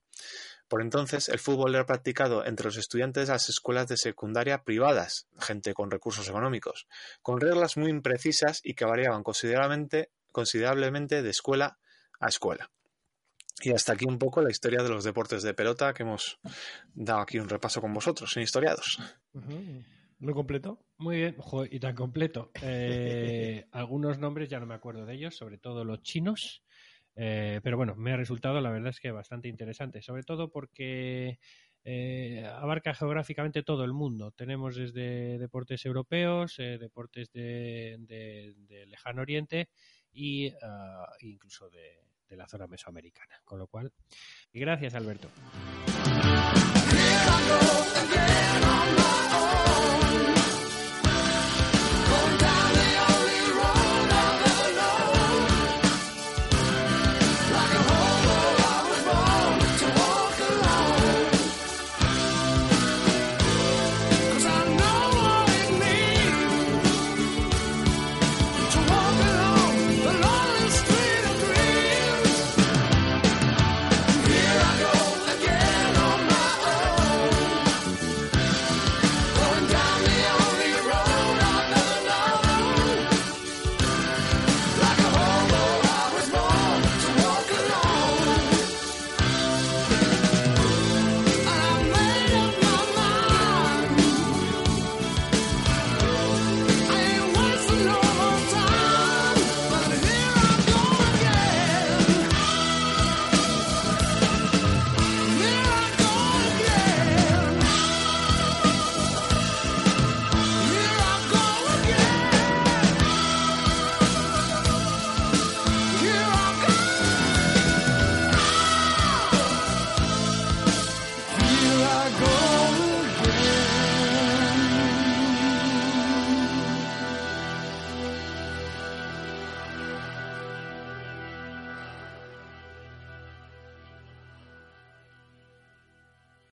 Speaker 4: Por entonces, el fútbol era practicado entre los estudiantes de las escuelas de secundaria privadas, gente con recursos económicos, con reglas muy imprecisas y que variaban considerablemente, considerablemente de escuela a escuela. Y hasta aquí un poco la historia de los deportes de pelota que hemos dado aquí un repaso con vosotros en historiados.
Speaker 1: ¿Muy completo?
Speaker 3: Muy bien, y tan completo. Eh, algunos nombres ya no me acuerdo de ellos, sobre todo los chinos. Eh, pero bueno, me ha resultado, la verdad es que bastante interesante, sobre todo porque eh, abarca geográficamente todo el mundo. Tenemos desde deportes europeos, eh, deportes de, de- de lejano oriente e incluso de, de la zona mesoamericana. Con lo cual, gracias Alberto.